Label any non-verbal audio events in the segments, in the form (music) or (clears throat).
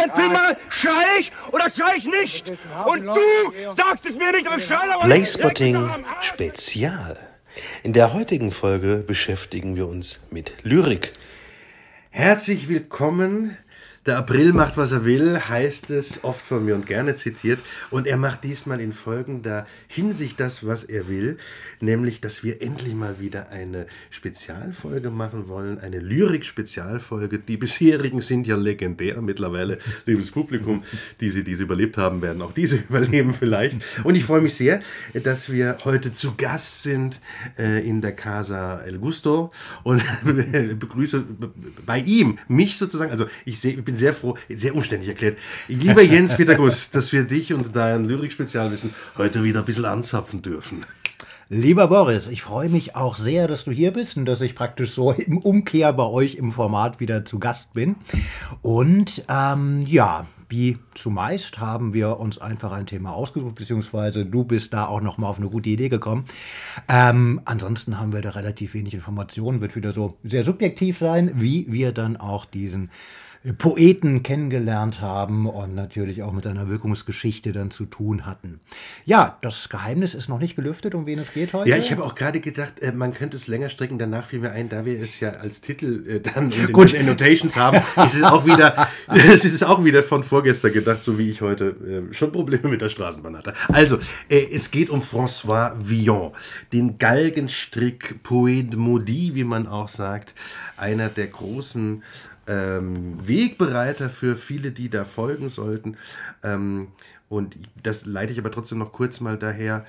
Einen Film mache, schrei ich oder schrei ich nicht. Und du sagst es mir nicht, aber ich schrei aber Playspotting Spezial. In der heutigen Folge beschäftigen wir uns mit Lyrik. Herzlich willkommen der April macht, was er will, heißt es oft von mir und gerne zitiert. Und er macht diesmal in folgender Hinsicht das, was er will, nämlich, dass wir endlich mal wieder eine Spezialfolge machen wollen, eine Lyrik-Spezialfolge. Die bisherigen sind ja legendär mittlerweile, (laughs) liebes Publikum, die sie diese überlebt haben, werden auch diese (laughs) überleben vielleicht. Und ich freue mich sehr, dass wir heute zu Gast sind äh, in der Casa El Gusto und (laughs) begrüße bei ihm mich sozusagen, also ich sehe, bin sehr froh, sehr umständlich erklärt. Lieber Jens Peter Guss, (laughs) dass wir dich und dein Lyrik-Spezialwissen heute wieder ein bisschen anzapfen dürfen. Lieber Boris, ich freue mich auch sehr, dass du hier bist und dass ich praktisch so im Umkehr bei euch im Format wieder zu Gast bin. Und ähm, ja, wie zumeist haben wir uns einfach ein Thema ausgesucht, beziehungsweise du bist da auch nochmal auf eine gute Idee gekommen. Ähm, ansonsten haben wir da relativ wenig Informationen, wird wieder so sehr subjektiv sein, wie wir dann auch diesen Poeten kennengelernt haben und natürlich auch mit seiner Wirkungsgeschichte dann zu tun hatten. Ja, das Geheimnis ist noch nicht gelüftet, um wen es geht heute. Ja, ich habe auch gerade gedacht, äh, man könnte es länger strecken. Danach fiel mir ein, da wir es ja als Titel äh, dann in Gut. den (laughs) Annotations haben, ist es auch wieder, (laughs) (laughs) es ist auch wieder von vorgestern gedacht, so wie ich heute äh, schon Probleme mit der Straßenbahn hatte. Also, äh, es geht um François Villon, den Galgenstrick Poet Maudit, wie man auch sagt, einer der großen ähm, Wegbereiter für viele, die da folgen sollten. Ähm, und das leite ich aber trotzdem noch kurz mal daher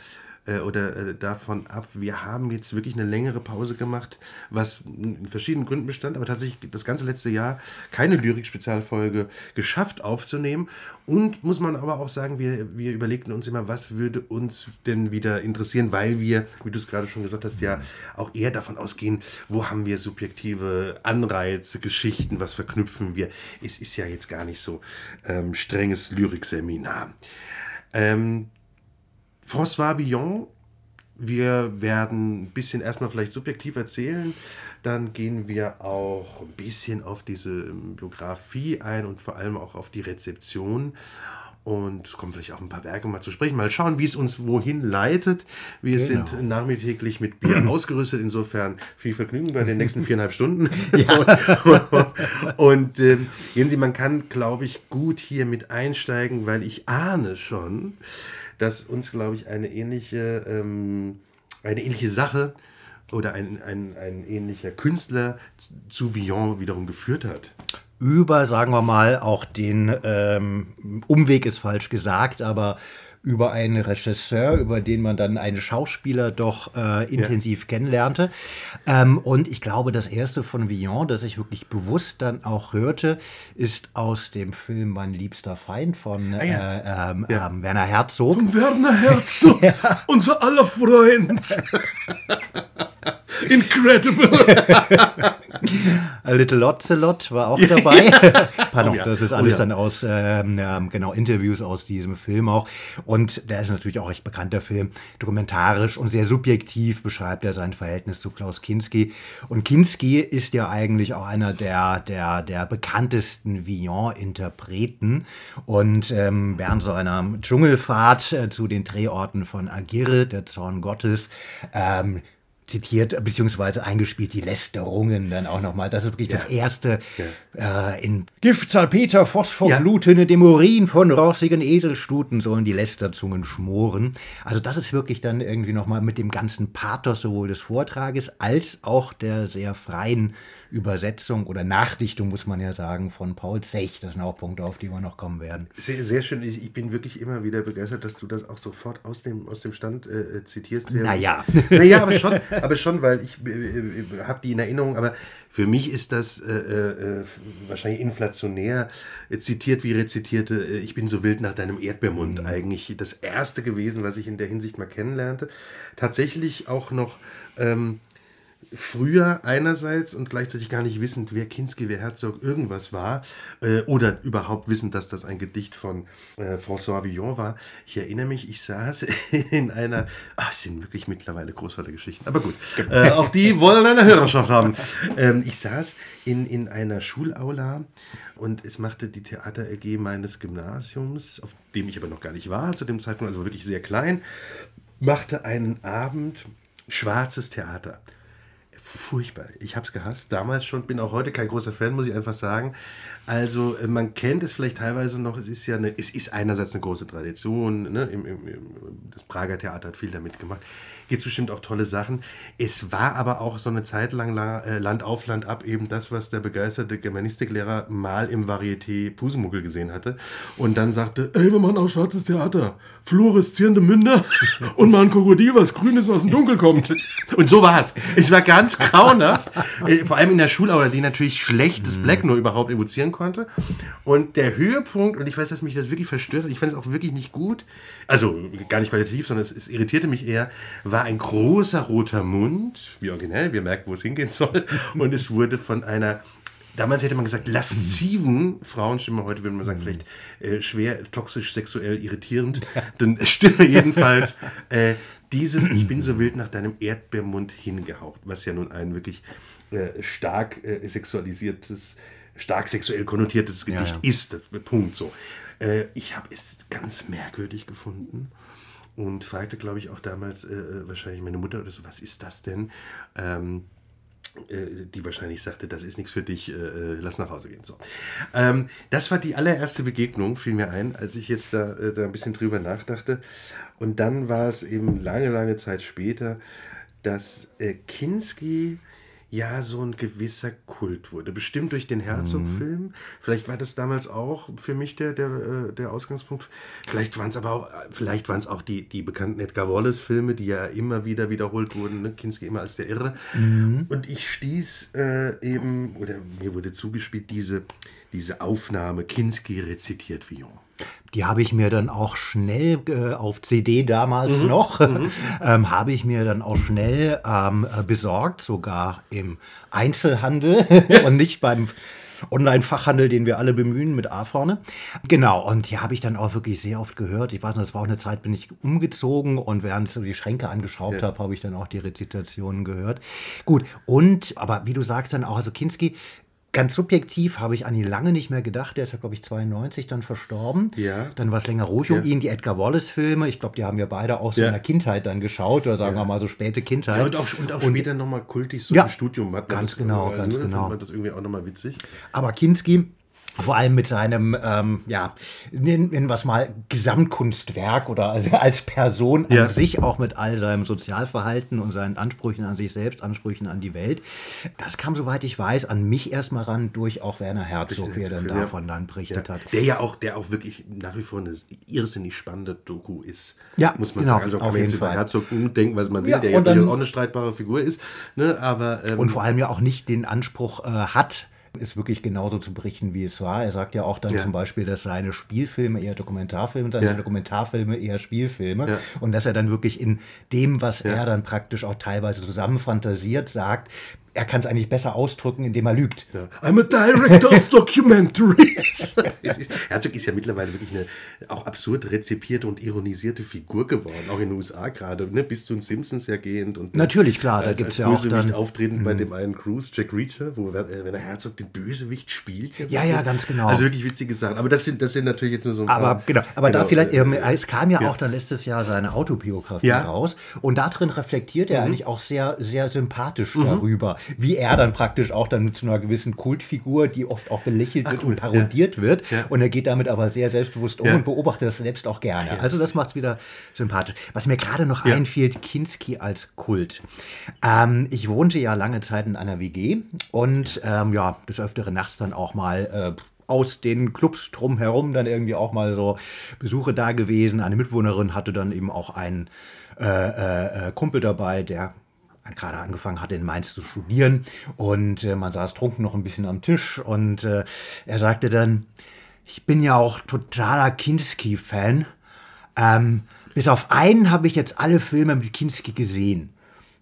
äh, oder äh, davon ab. Wir haben jetzt wirklich eine längere Pause gemacht, was in verschiedenen Gründen bestand, aber tatsächlich das ganze letzte Jahr keine Lyrik-Spezialfolge geschafft aufzunehmen. Und muss man aber auch sagen, wir, wir überlegten uns immer, was würde uns denn wieder interessieren, weil wir, wie du es gerade schon gesagt hast, ja auch eher davon ausgehen, wo haben wir subjektive Anreize, Geschichten, was verknüpfen wir. Es ist ja jetzt gar nicht so ähm, strenges Lyrikseminar. Ähm, François Villon, wir werden ein bisschen erstmal vielleicht subjektiv erzählen, dann gehen wir auch ein bisschen auf diese Biografie ein und vor allem auch auf die Rezeption und kommen vielleicht auch ein paar Werke mal zu sprechen. Mal schauen, wie es uns wohin leitet. Wir Genau. sind nachmittäglich mit Bier (clears throat) ausgerüstet, insofern viel Vergnügen bei den nächsten viereinhalb Stunden. (laughs) (laughs) und ähm, Jensi, man kann, glaube ich, gut hier mit einsteigen, weil ich ahne schon, dass uns, glaube ich, eine ähnliche, ähm, eine ähnliche Sache oder ein, ein, ein ähnlicher Künstler zu Villon wiederum geführt hat. über, sagen wir mal, auch den ähm, Umweg ist falsch gesagt, aber über einen Regisseur, über den man dann einen Schauspieler doch äh, intensiv kennenlernte. Ähm, und ich glaube, das erste von Villon, das ich wirklich bewusst dann auch hörte, ist aus dem Film Mein liebster Feind von Ah ja. äh, ähm, Ja. ähm, Werner Herzog. Werner Herzog, (laughs) unser aller Freund. (laughs) Incredible. (laughs) A Little Ocelot war auch dabei. (laughs) Pardon, Oh ja. das ist Oh alles ja. dann aus ähm, ähm, genau Interviews aus diesem Film auch. Und der ist natürlich auch recht bekannter Film, dokumentarisch und sehr subjektiv beschreibt er sein Verhältnis zu Klaus Kinski. Und Kinski ist ja eigentlich auch einer der der der bekanntesten Villon-Interpreten. Und ähm, während so einer Dschungelfahrt äh, zu den Drehorten von Agirre, der Zorn Gottes, ähm, zitiert beziehungsweise eingespielt die Lästerungen dann auch nochmal. Das ist wirklich das erste äh, in Gift, Salpeter, Phosphorglutene, dem Urin von rossigen Eselstuten sollen die Lästerzungen schmoren. Also das ist wirklich dann irgendwie nochmal mit dem ganzen Pathos sowohl des Vortrages als auch der sehr freien Übersetzung oder Nachdichtung, muss man ja sagen, von Paul Zech. Das sind auch Punkte, auf die wir noch kommen werden. Sehr, sehr schön. Ich, ich bin wirklich immer wieder begeistert, dass du das auch sofort aus dem, aus dem Stand äh, äh, zitierst. Naja. Naja, aber schon, aber schon, weil ich äh, äh, habe die in Erinnerung, aber für mich ist das äh, äh, wahrscheinlich inflationär zitiert wie rezitierte Ich bin so wild nach deinem Erdbeermund eigentlich das erste gewesen, was ich in der Hinsicht mal kennenlernte. Tatsächlich auch noch ähm, früher einerseits und gleichzeitig gar nicht wissend, wer Kinski, wer Herzog irgendwas war äh, oder überhaupt wissend, dass das ein Gedicht von äh, François Villon war. Ich erinnere mich, ich saß (laughs) in einer, ach, es sind wirklich mittlerweile Großvatergeschichten, aber gut, äh, auch die wollen eine Hörerschaft haben. Ähm, ich saß in, in einer Schulaula und es machte die Theater AG meines Gymnasiums, auf dem ich aber noch gar nicht war zu dem Zeitpunkt, also wirklich sehr klein, machte einen Abend schwarzes Theater furchtbar. Ich habe es gehasst. Damals schon, bin auch heute kein großer Fan, muss ich einfach sagen. Also äh, man kennt es vielleicht teilweise noch. Es ist ja eine, es ist einerseits eine große Tradition. Ne? Im, im, das Prager Theater hat viel damit gemacht gibt es bestimmt auch tolle Sachen. Es war aber auch so eine Zeit lang äh, Land auf, Land ab eben das, was der begeisterte Germanistiklehrer mal im Varieté Pusemuckel gesehen hatte. Und dann sagte, ey, wir machen auch schwarzes Theater. Fluoreszierende Münder (laughs) und mal ein Krokodil, was grünes aus dem Dunkel kommt. Und so war es. Es war ganz grauenhaft. Äh, vor allem in der Schulaula, die natürlich schlechtes Black nur überhaupt evozieren konnte. Und der Höhepunkt, und ich weiß, dass mich das wirklich verstört hat, ich fand es auch wirklich nicht gut, also gar nicht qualitativ, sondern es, es irritierte mich eher, war ein großer roter Mund, wie originell, wir merken, wo es hingehen soll. Und es wurde von einer Damals hätte man gesagt, lasziven Frauenstimme, heute würde man sagen, vielleicht äh, schwer toxisch, sexuell irritierend. Dann (laughs) Stimme jedenfalls (laughs) äh, dieses Ich bin so wild nach deinem Erdbeermund hingehaucht, was ja nun ein wirklich äh, stark äh, sexualisiertes, stark sexuell konnotiertes Gedicht ja, ja. ist. Punkt so. Äh, ich habe es ganz merkwürdig gefunden und fragte, glaube ich, auch damals äh, wahrscheinlich meine Mutter oder so, was ist das denn? Ähm, äh, die wahrscheinlich sagte, das ist nichts für dich, äh, äh, lass nach Hause gehen. So. Ähm, das war die allererste Begegnung, fiel mir ein, als ich jetzt da, äh, da ein bisschen drüber nachdachte. Und dann war es eben lange, lange Zeit später, dass Kinski ja so ein gewisser Kult wurde. Bestimmt durch den Herzog-Film. Mhm. Vielleicht war das damals auch für mich der, der, äh, der Ausgangspunkt. Vielleicht waren es aber auch, vielleicht waren es auch die, die bekannten Edgar Wallace-Filme, die ja immer wieder wiederholt wurden. Ne? Kinski immer als der Irre. Mhm. Und ich stieß äh, eben, oder mir wurde zugespielt, diese, diese Aufnahme, Kinski rezitiert Villon. Die habe ich mir dann auch schnell äh, auf CD damals mhm. noch, mhm. (laughs) ähm, habe ich mir dann auch schnell ähm, äh, besorgt, sogar im Einzelhandel (laughs) und nicht beim Online-Fachhandel, den wir alle bemühen, mit A vorne. Genau, und die habe ich dann auch wirklich sehr oft gehört. Ich weiß noch, es war auch eine Zeit, bin ich umgezogen und während ich so die Schränke angeschraubt ja. habe, habe ich dann auch die Rezitationen gehört. Gut, und, aber wie du sagst dann auch, also Kinski Ganz subjektiv habe ich an ihn lange nicht mehr gedacht. Der ist ja, glaube ich, 92 dann verstorben. Ja. Dann war es länger ruhig ja. um ihn. Die Edgar Wallace-Filme, ich glaube, die haben wir beide auch so ja. in der Kindheit dann geschaut, oder sagen wir mal so späte Kindheit. Ja, und auch, und auch und, später nochmal kultig so im Studium hat Ganz genau, also, ganz genau. Fand das irgendwie auch nochmal witzig. Aber Kinski vor allem mit seinem, ähm, ja, nennen, wir es mal Gesamtkunstwerk oder also als Person an ja. sich, auch mit all seinem Sozialverhalten und seinen Ansprüchen an sich selbst, Ansprüchen an die Welt. Das kam, soweit ich weiß, an mich erstmal ran durch auch Werner Herzog, wie er dann davon dann berichtet ja. hat. Der ja auch, der auch wirklich nach wie vor eine irrsinnig spannende Doku ist, ja, muss man genau, sagen. Also kann man jetzt über Herzog denken, was man will, ja, der ja dann, auch eine streitbare Figur ist. Ne, aber, ähm, und vor allem ja auch nicht den Anspruch äh, hat, ist wirklich genauso zu berichten, wie es war. Er sagt ja auch dann ja. zum Beispiel, dass seine Spielfilme eher Dokumentarfilme sind, ja. seine Dokumentarfilme eher Spielfilme. Ja. Und dass er dann wirklich in dem, was er dann praktisch auch teilweise zusammenfantasiert, sagt, er kann es eigentlich besser ausdrücken, indem er lügt. Ja. I'm a director of documentaries. (laughs) Herzog ist ja mittlerweile wirklich eine auch absurd rezipierte und ironisierte Figur geworden, auch in den USA gerade, ne? bis zu den Simpsons ja gehend. Und Natürlich, klar, da gibt es ja auch dann... auftreten mhm. bei dem einen Cruise, Jack Reacher, wo äh, wenn der Herzog den Bösewicht spielt. Ja, ja, ganz genau. Also wirklich witzige Sachen. Aber das sind, das sind natürlich jetzt nur so ein aber, paar... Genau, aber genau, da vielleicht, äh, es kam ja, ja, auch dann letztes Jahr seine Autobiografie ja. raus und darin reflektiert er mhm. eigentlich auch sehr, sehr sympathisch mhm. darüber wie er dann praktisch auch dann zu einer gewissen Kultfigur, die oft auch belächelt wird Ach, cool. und parodiert ja. wird. Ja. Und er geht damit aber sehr selbstbewusst um und beobachtet das selbst auch gerne. Also das macht es wieder sympathisch. Was mir gerade noch einfiel, Kinski als Kult. Ähm, ich wohnte ja lange Zeit in einer WG und ähm, ja, des Öfteren nachts dann auch mal äh, aus den Clubs drumherum dann irgendwie auch mal so Besuche da gewesen. Eine Mitwohnerin hatte dann eben auch einen äh, äh, äh Kumpel dabei, der gerade angefangen hatte, in Mainz zu studieren. Und äh, man saß trunken noch ein bisschen am Tisch. Und äh, er sagte dann, ich bin ja auch totaler Kinski-Fan. Ähm, bis auf einen habe ich jetzt alle Filme mit Kinski gesehen.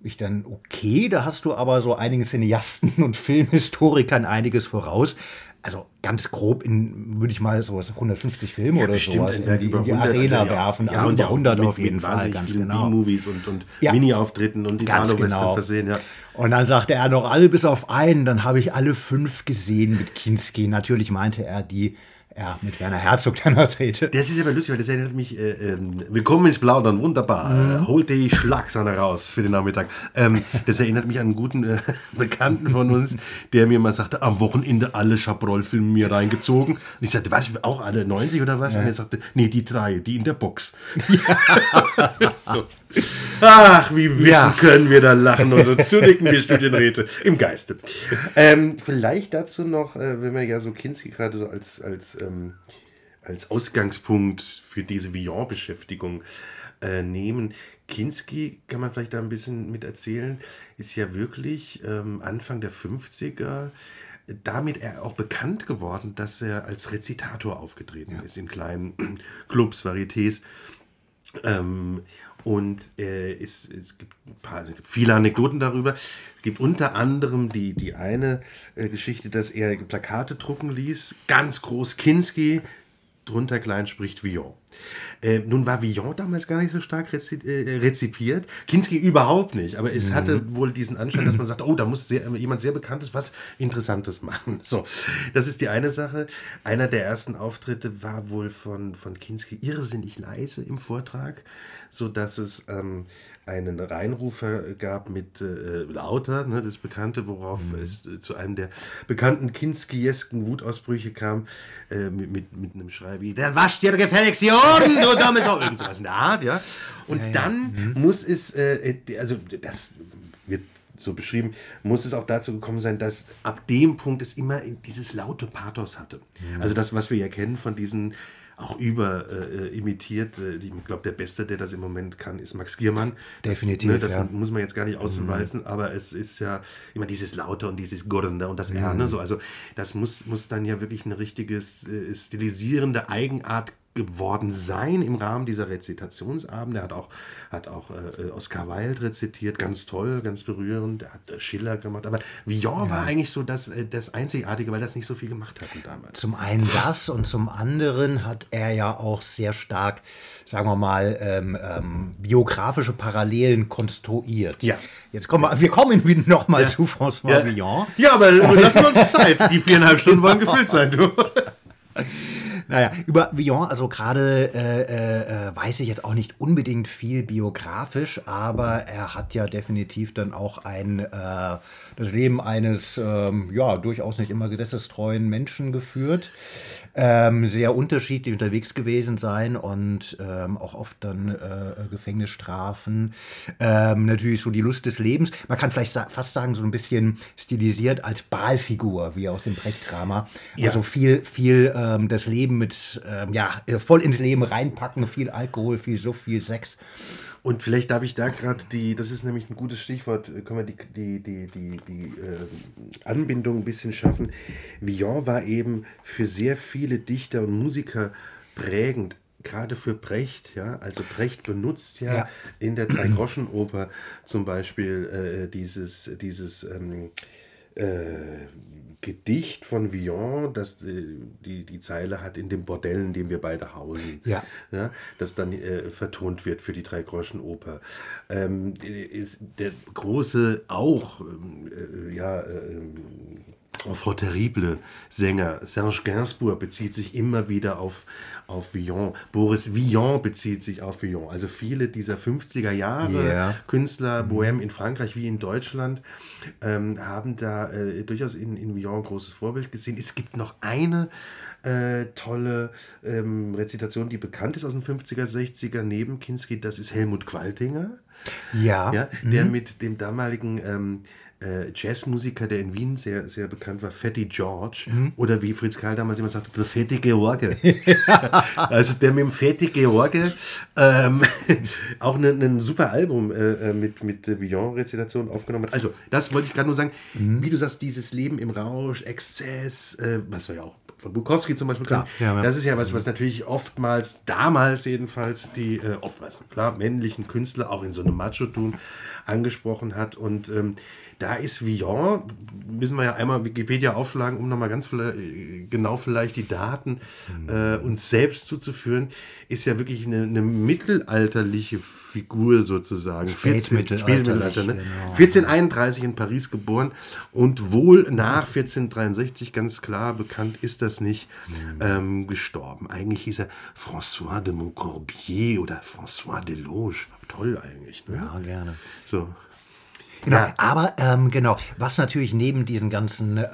ich dann, okay, da hast du aber so einigen Cineasten und (laughs) Filmhistorikern einiges voraus. Also ganz grob in, würde ich mal so 150 Filme Ja, oder bestimmt sowas in die, in die 100, Arena also werfen. Ja, also und über ja auch 100 mit, auf jeden Fall, ganz genau. B-Movies und, und Ja. Mini-Auftritten und Italo-Western genau. versehen, ja. Und dann sagte er noch alle bis auf einen. Dann habe ich alle fünf gesehen mit Kinski. Natürlich meinte er die ja, mit Werner Herzog dann trete. Das ist aber lustig, weil das erinnert mich, äh, ähm, willkommen ins Plaudern, wunderbar. Mhm. Äh, holt die Schlagsahne raus für den Nachmittag. Ähm, das erinnert mich an einen guten äh, (laughs) Bekannten von uns, der mir mal sagte, am Wochenende alle Chabrol-Filme mir reingezogen. Und ich sagte, was, auch alle 90 oder was? Und er sagte, nee, die drei, die in der Box. (laughs) (laughs) so. Ach, wie wissen Ja. können wir da lachen und uns zunicken, wir Studienräte im Geiste. Ähm, vielleicht dazu noch, äh, wenn wir ja so Kinski gerade so als, als, ähm, als Ausgangspunkt für diese Villon-Beschäftigung äh, nehmen. Kinski, kann man vielleicht da ein bisschen mit erzählen, ist ja wirklich ähm, Anfang der 50er damit er auch bekannt geworden, dass er als Rezitator aufgetreten ist in kleinen (clears throat) Clubs, Varietés. Ähm, und äh, es, es, gibt ein paar, es gibt viele Anekdoten darüber. Es gibt unter anderem die, die eine äh, Geschichte, dass er Plakate drucken ließ, ganz groß Kinski, drunter klein spricht Villon. Äh, nun war Villon damals gar nicht so stark rezi äh, rezipiert, Kinski überhaupt nicht, aber es hatte wohl diesen Anschein, dass man sagt, oh, da muss sehr, jemand sehr Bekanntes was Interessantes machen. So, das ist die eine Sache. Einer der ersten Auftritte war wohl von, von Kinski irrsinnig leise im Vortrag, so dass es ähm, einen Reinrufer gab mit äh, lauter, ne, das Bekannte, worauf es äh, zu einem der bekannten Kinskiesken Wutausbrüche kam, äh, mit, mit, mit einem Schrei wie, dann wascht dir gefälligst die Ohren, du dummes Sau, irgend sowas in der Art, ja. Und dann muss es, äh, äh, also das wird so beschrieben, muss es auch dazu gekommen sein, dass ab dem Punkt es immer dieses laute Pathos hatte. Also das, was wir ja kennen von diesen auch über äh, imitiert. Äh, ich glaube, der Beste, der das im Moment kann, ist Max Giermann. Definitiv, Das, ne, das ja. muss man jetzt gar nicht auswalzen, aber es ist ja immer dieses Laute und dieses Gurrende und das R. Ne? So, also das muss, muss dann ja wirklich eine richtige äh, stilisierende Eigenart geworden sein im Rahmen dieser Rezitationsabende. Er hat auch, hat auch äh, Oscar Wilde rezitiert, ganz toll, ganz berührend. Er hat äh, Schiller gemacht, aber Villon war eigentlich so das, äh, das Einzigartige, weil das nicht so viel gemacht hatten damals. Zum einen das und zum anderen hat er ja auch sehr stark, sagen wir mal, ähm, ähm, biografische Parallelen konstruiert. Ja. Jetzt kommen wir, wir kommen nochmal zu François Villon. Ja, aber lassen wir uns Zeit. Die viereinhalb Stunden wollen gefüllt sein, du. (laughs) Naja, über Villon, also gerade äh, äh, äh, weiß ich jetzt auch nicht unbedingt viel biografisch, aber er hat ja definitiv dann auch ein äh, das Leben eines ähm, ja durchaus nicht immer gesetzestreuen Menschen geführt. Ähm, sehr unterschiedlich unterwegs gewesen sein und ähm, auch oft dann äh, Gefängnisstrafen. Ähm, natürlich so die Lust des Lebens. Man kann vielleicht sa fast sagen, so ein bisschen stilisiert als Balfigur, wie aus dem Brecht-Drama. Also viel, viel ähm, das Leben mit, ähm, ja, äh, voll ins Leben reinpacken, viel Alkohol, viel Suff, viel Sex. Und vielleicht darf ich da gerade die, das ist nämlich ein gutes Stichwort, äh, können wir die, die, die, die, die äh, Anbindung ein bisschen schaffen. Villon war eben für sehr viele Dichter und Musiker prägend. Gerade für Brecht, ja, also Brecht benutzt ja, Ja. in der Dreigroschenoper zum Beispiel äh, dieses, dieses ähm, äh, Gedicht von Villon, das äh, die, die Zeile hat in dem Bordell, in dem wir beide hausen. Ja. Ja, das dann äh, vertont wird für die Dreigroschenoper. Ähm, ist der große auch, ähm, äh, ja, ähm, Enfant terrible Sänger Serge Gainsbourg bezieht sich immer wieder auf, auf Villon. Boris Villon bezieht sich auf Villon. Also viele dieser 50er Jahre Ja. Künstler, Bohème in Frankreich wie in Deutschland, ähm, haben da äh, durchaus in, in Villon ein großes Vorbild gesehen. Es gibt noch eine äh, tolle ähm, Rezitation, die bekannt ist aus den 50er, 60er neben Kinski, das ist Helmut Qualtinger, Ja. ja, der mit dem damaligen ähm, äh, Jazzmusiker, der in Wien sehr, sehr bekannt war, Fatty George, oder wie Fritz Karl damals immer sagte, der Fatty George. (laughs) also der mit dem Fatty George ähm, (laughs) auch ne- ein super Album äh, äh, mit, mit äh, Villon-Rezitation aufgenommen hat. Also, das wollte ich gerade nur sagen. Wie du sagst, dieses Leben im Rausch, Exzess, äh, was wir ja auch von Bukowski zum Beispiel Klar, ja, ja. Das ist ja was, was natürlich oftmals, damals jedenfalls, die äh, oftmals, klar, männlichen Künstler auch in so einem Macho-Tum angesprochen hat. Und ähm, da ist Villon, müssen wir ja einmal Wikipedia aufschlagen, um nochmal ganz genau vielleicht die Daten äh, uns selbst zuzuführen, ist ja wirklich eine, eine mittelalterliche Figur sozusagen. 14 Spätmittelalterlich, Spätmittelalter, ne? genau. 1431 in Paris geboren und wohl nach 1463, ganz klar bekannt ist das nicht, ähm, gestorben. Eigentlich hieß er François de Montcorbier oder François Deloge. Toll eigentlich. Ne? Ja, gerne. So. Genau, Ja. aber ähm, genau, was natürlich neben diesen ganzen, ähm,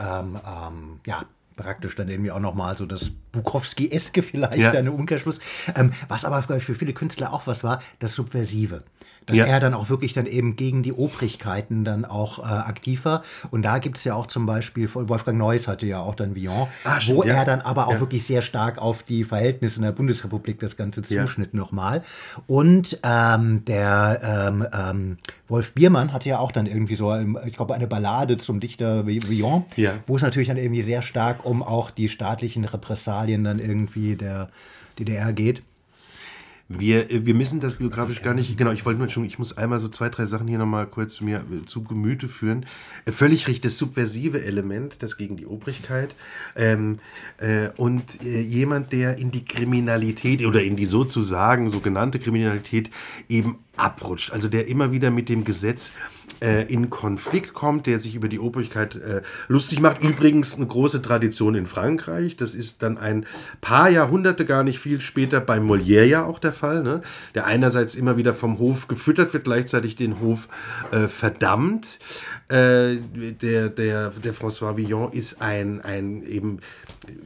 ähm, ja, praktisch dann irgendwie auch nochmal so das Bukowski-eske vielleicht, Ja. eine Umkehrschluss, ähm, was aber ich, für viele Künstler auch was war, das Subversive. Dass Ja. er dann auch wirklich dann eben gegen die Obrigkeiten dann auch äh, aktiv war. Und da gibt es ja auch zum Beispiel, Wolfgang Neuss hatte ja auch dann Villon, Ah, wo ja. er dann aber auch Ja. wirklich sehr stark auf die Verhältnisse in der Bundesrepublik das Ganze zuschnitt nochmal. Und ähm, der ähm, ähm, Wolf Biermann hatte ja auch dann irgendwie so, ich glaube, eine Ballade zum Dichter Vi- Villon, wo es natürlich dann irgendwie sehr stark um auch die staatlichen Repressalien dann irgendwie der DDR geht. Wir, wir müssen das biografisch gar nicht, genau, ich wollte nur schon, ich muss einmal so zwei, drei Sachen hier nochmal kurz mir zu Gemüte führen. Äh, Völlig richtig, das subversive Element, das gegen die Obrigkeit ähm, äh, und äh, jemand, der in die Kriminalität oder in die sozusagen sogenannte Kriminalität eben abrutscht, also der immer wieder mit dem Gesetz in Konflikt kommt, der sich über die Obrigkeit äh, lustig macht. Übrigens eine große Tradition in Frankreich. Das ist dann ein paar Jahrhunderte, gar nicht viel später bei Molière ja auch der Fall, ne? der einerseits immer wieder vom Hof gefüttert wird, gleichzeitig den Hof äh, verdammt. Äh, der, der, der François Villon ist ein, ein eben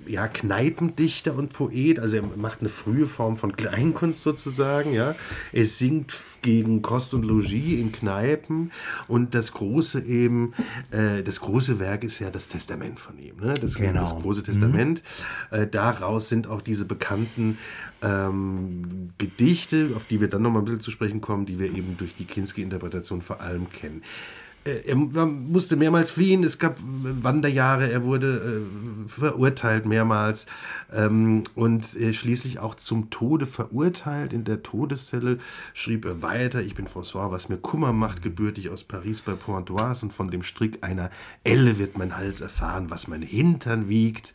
ja, Kneipendichter und Poet, also er macht eine frühe Form von Kleinkunst sozusagen, ja. Er singt gegen Kost und Logis in Kneipen und das große eben, äh, das große Werk ist ja das Testament von ihm, ne? Das, Genau. das große Testament. Äh, daraus sind auch diese bekannten ähm, Gedichte, auf die wir dann nochmal ein bisschen zu sprechen kommen, die wir eben durch die Kinski-Interpretation vor allem kennen. Äh, Er musste mehrmals fliehen, es gab äh, Wanderjahre, er wurde äh, verurteilt mehrmals ähm, und äh, schließlich auch zum Tode verurteilt. In der Todeszelle schrieb er weiter, ich bin François, was mir Kummer macht, gebürtig aus Paris bei Pointoise und von dem Strick einer Elle wird mein Hals erfahren, was mein Hintern wiegt.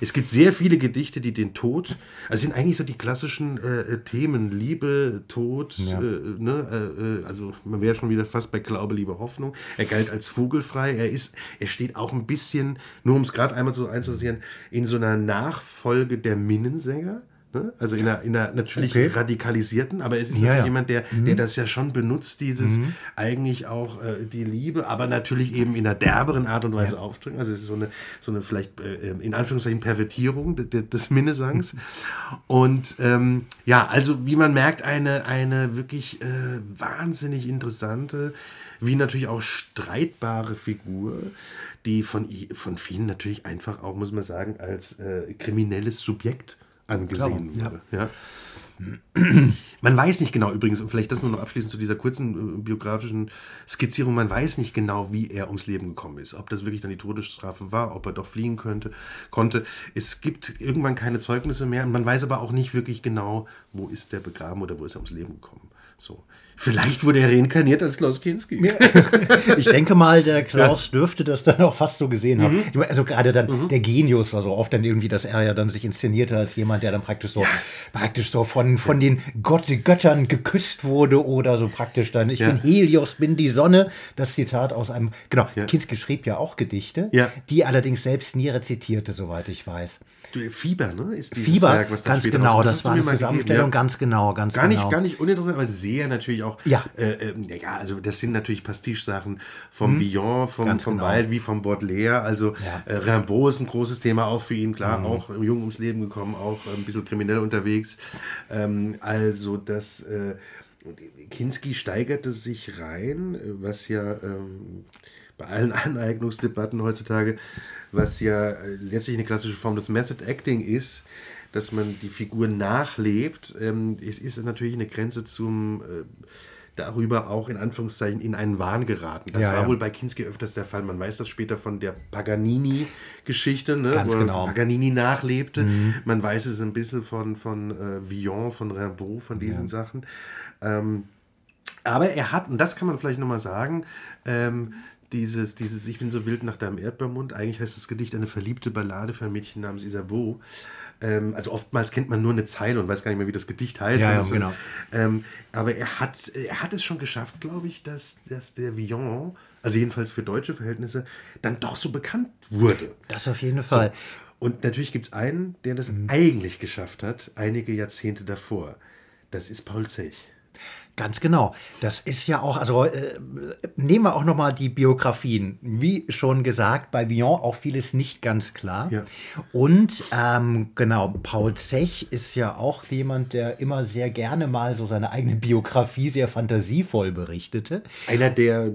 Es gibt sehr viele Gedichte, die den Tod, also sind eigentlich so die klassischen äh, äh, Themen, Liebe, Tod, Ja. ne, also man wäre schon wieder fast bei Glaube, Liebe, Hoffnung. Er galt als vogelfrei. Er ist, er steht auch ein bisschen, nur um es gerade einmal so einzusortieren, in so einer Nachfolge der Minnensänger. Ne? Also in einer, in einer natürlich Okay. radikalisierten, aber es ist Ja, ja. jemand, der, der das ja schon benutzt, dieses eigentlich auch äh, die Liebe, aber natürlich eben in einer derberen Art und Weise aufdrücken. Also es ist so eine, so eine vielleicht äh, in Anführungszeichen Pervertierung de, de, des Minnesangs. (laughs) Und ähm, ja, also wie man merkt, eine, eine wirklich äh, wahnsinnig interessante, wie natürlich auch streitbare Figur, die von, von vielen natürlich einfach auch, muss man sagen, als äh, kriminelles Subjekt angesehen Klar, wurde. Ja. Man weiß nicht genau übrigens, und vielleicht das nur noch abschließend zu dieser kurzen äh, biografischen Skizzierung, man weiß nicht genau, wie er ums Leben gekommen ist. Ob das wirklich dann die Todesstrafe war, ob er doch fliehen könnte, konnte. Es gibt irgendwann keine Zeugnisse mehr und man weiß aber auch nicht wirklich genau, wo ist der begraben oder wo ist er ums Leben gekommen. So. Vielleicht wurde er reinkarniert als Klaus Kinski. (laughs) Ich denke mal, der Klaus dürfte das dann auch fast so gesehen Mhm. haben. Meine, Also gerade dann der Genius, also oft dann irgendwie, dass er ja dann sich inszenierte als jemand, der dann praktisch so, praktisch so von, von den Gott, Göttern geküsst wurde oder so praktisch dann, ich Ja. bin Helios, bin die Sonne. Das Zitat aus einem, genau, Ja. Kinski schrieb ja auch Gedichte, Ja. die allerdings selbst nie rezitierte, soweit ich weiß. Fieber, ne? Ist Fieber, Werk, was ganz genau, das war eine gegeben, Zusammenstellung, ja. ganz genau, ganz Gar nicht, genau. gar nicht uninteressant, aber sehr natürlich auch. Ja. Äh, äh, ja, also das sind natürlich Pastiche-Sachen vom Villon, vom, Mhm. Ganz vom genau. Wild wie vom Baudelaire. Also Ja. Mhm. äh, Rimbaud ist ein großes Thema auch für ihn, klar, auch jung ums Leben gekommen, auch ein bisschen kriminell unterwegs. Ähm, also das äh, Kinski steigerte sich rein, was ja ähm, bei allen (laughs) Aneignungsdebatten heutzutage, was ja äh, letztlich eine klassische Form des Method Acting ist, dass man die Figur nachlebt. Ähm, es ist natürlich eine Grenze zum, äh, darüber auch in Anführungszeichen in einen Wahn geraten. Das Ja, war ja. wohl bei Kinski öfters der Fall. Man weiß das später von der Paganini-Geschichte, ne? Ganz wo genau. Paganini nachlebte. Man weiß es ein bisschen von, von äh, Villon, von Rimbaud, von diesen Sachen. Ähm, aber er hat, und das kann man vielleicht nochmal sagen, ähm, dieses, dieses Ich bin so wild nach deinem Erdbeermund, eigentlich heißt das Gedicht eine verliebte Ballade für ein Mädchen namens Isabeau. Ähm, also oftmals kennt man nur eine Zeile und weiß gar nicht mehr, wie das Gedicht heißt. Ja, ja, Also, genau. Ähm, aber er hat, er hat es schon geschafft, glaube ich, dass, dass der Villon, also jedenfalls für deutsche Verhältnisse, dann doch so bekannt wurde. Das auf jeden Fall. Und natürlich gibt es einen, der das Mhm. eigentlich geschafft hat, einige Jahrzehnte davor. Das ist Paul Zech. Ganz genau. Das ist ja auch, also äh, nehmen wir auch nochmal die Biografien. Wie schon gesagt, bei Villon auch vieles nicht ganz klar. Ja. Und ähm, genau, Paul Zech ist ja auch jemand, der immer sehr gerne mal so seine eigene Biografie sehr fantasievoll berichtete. Einer der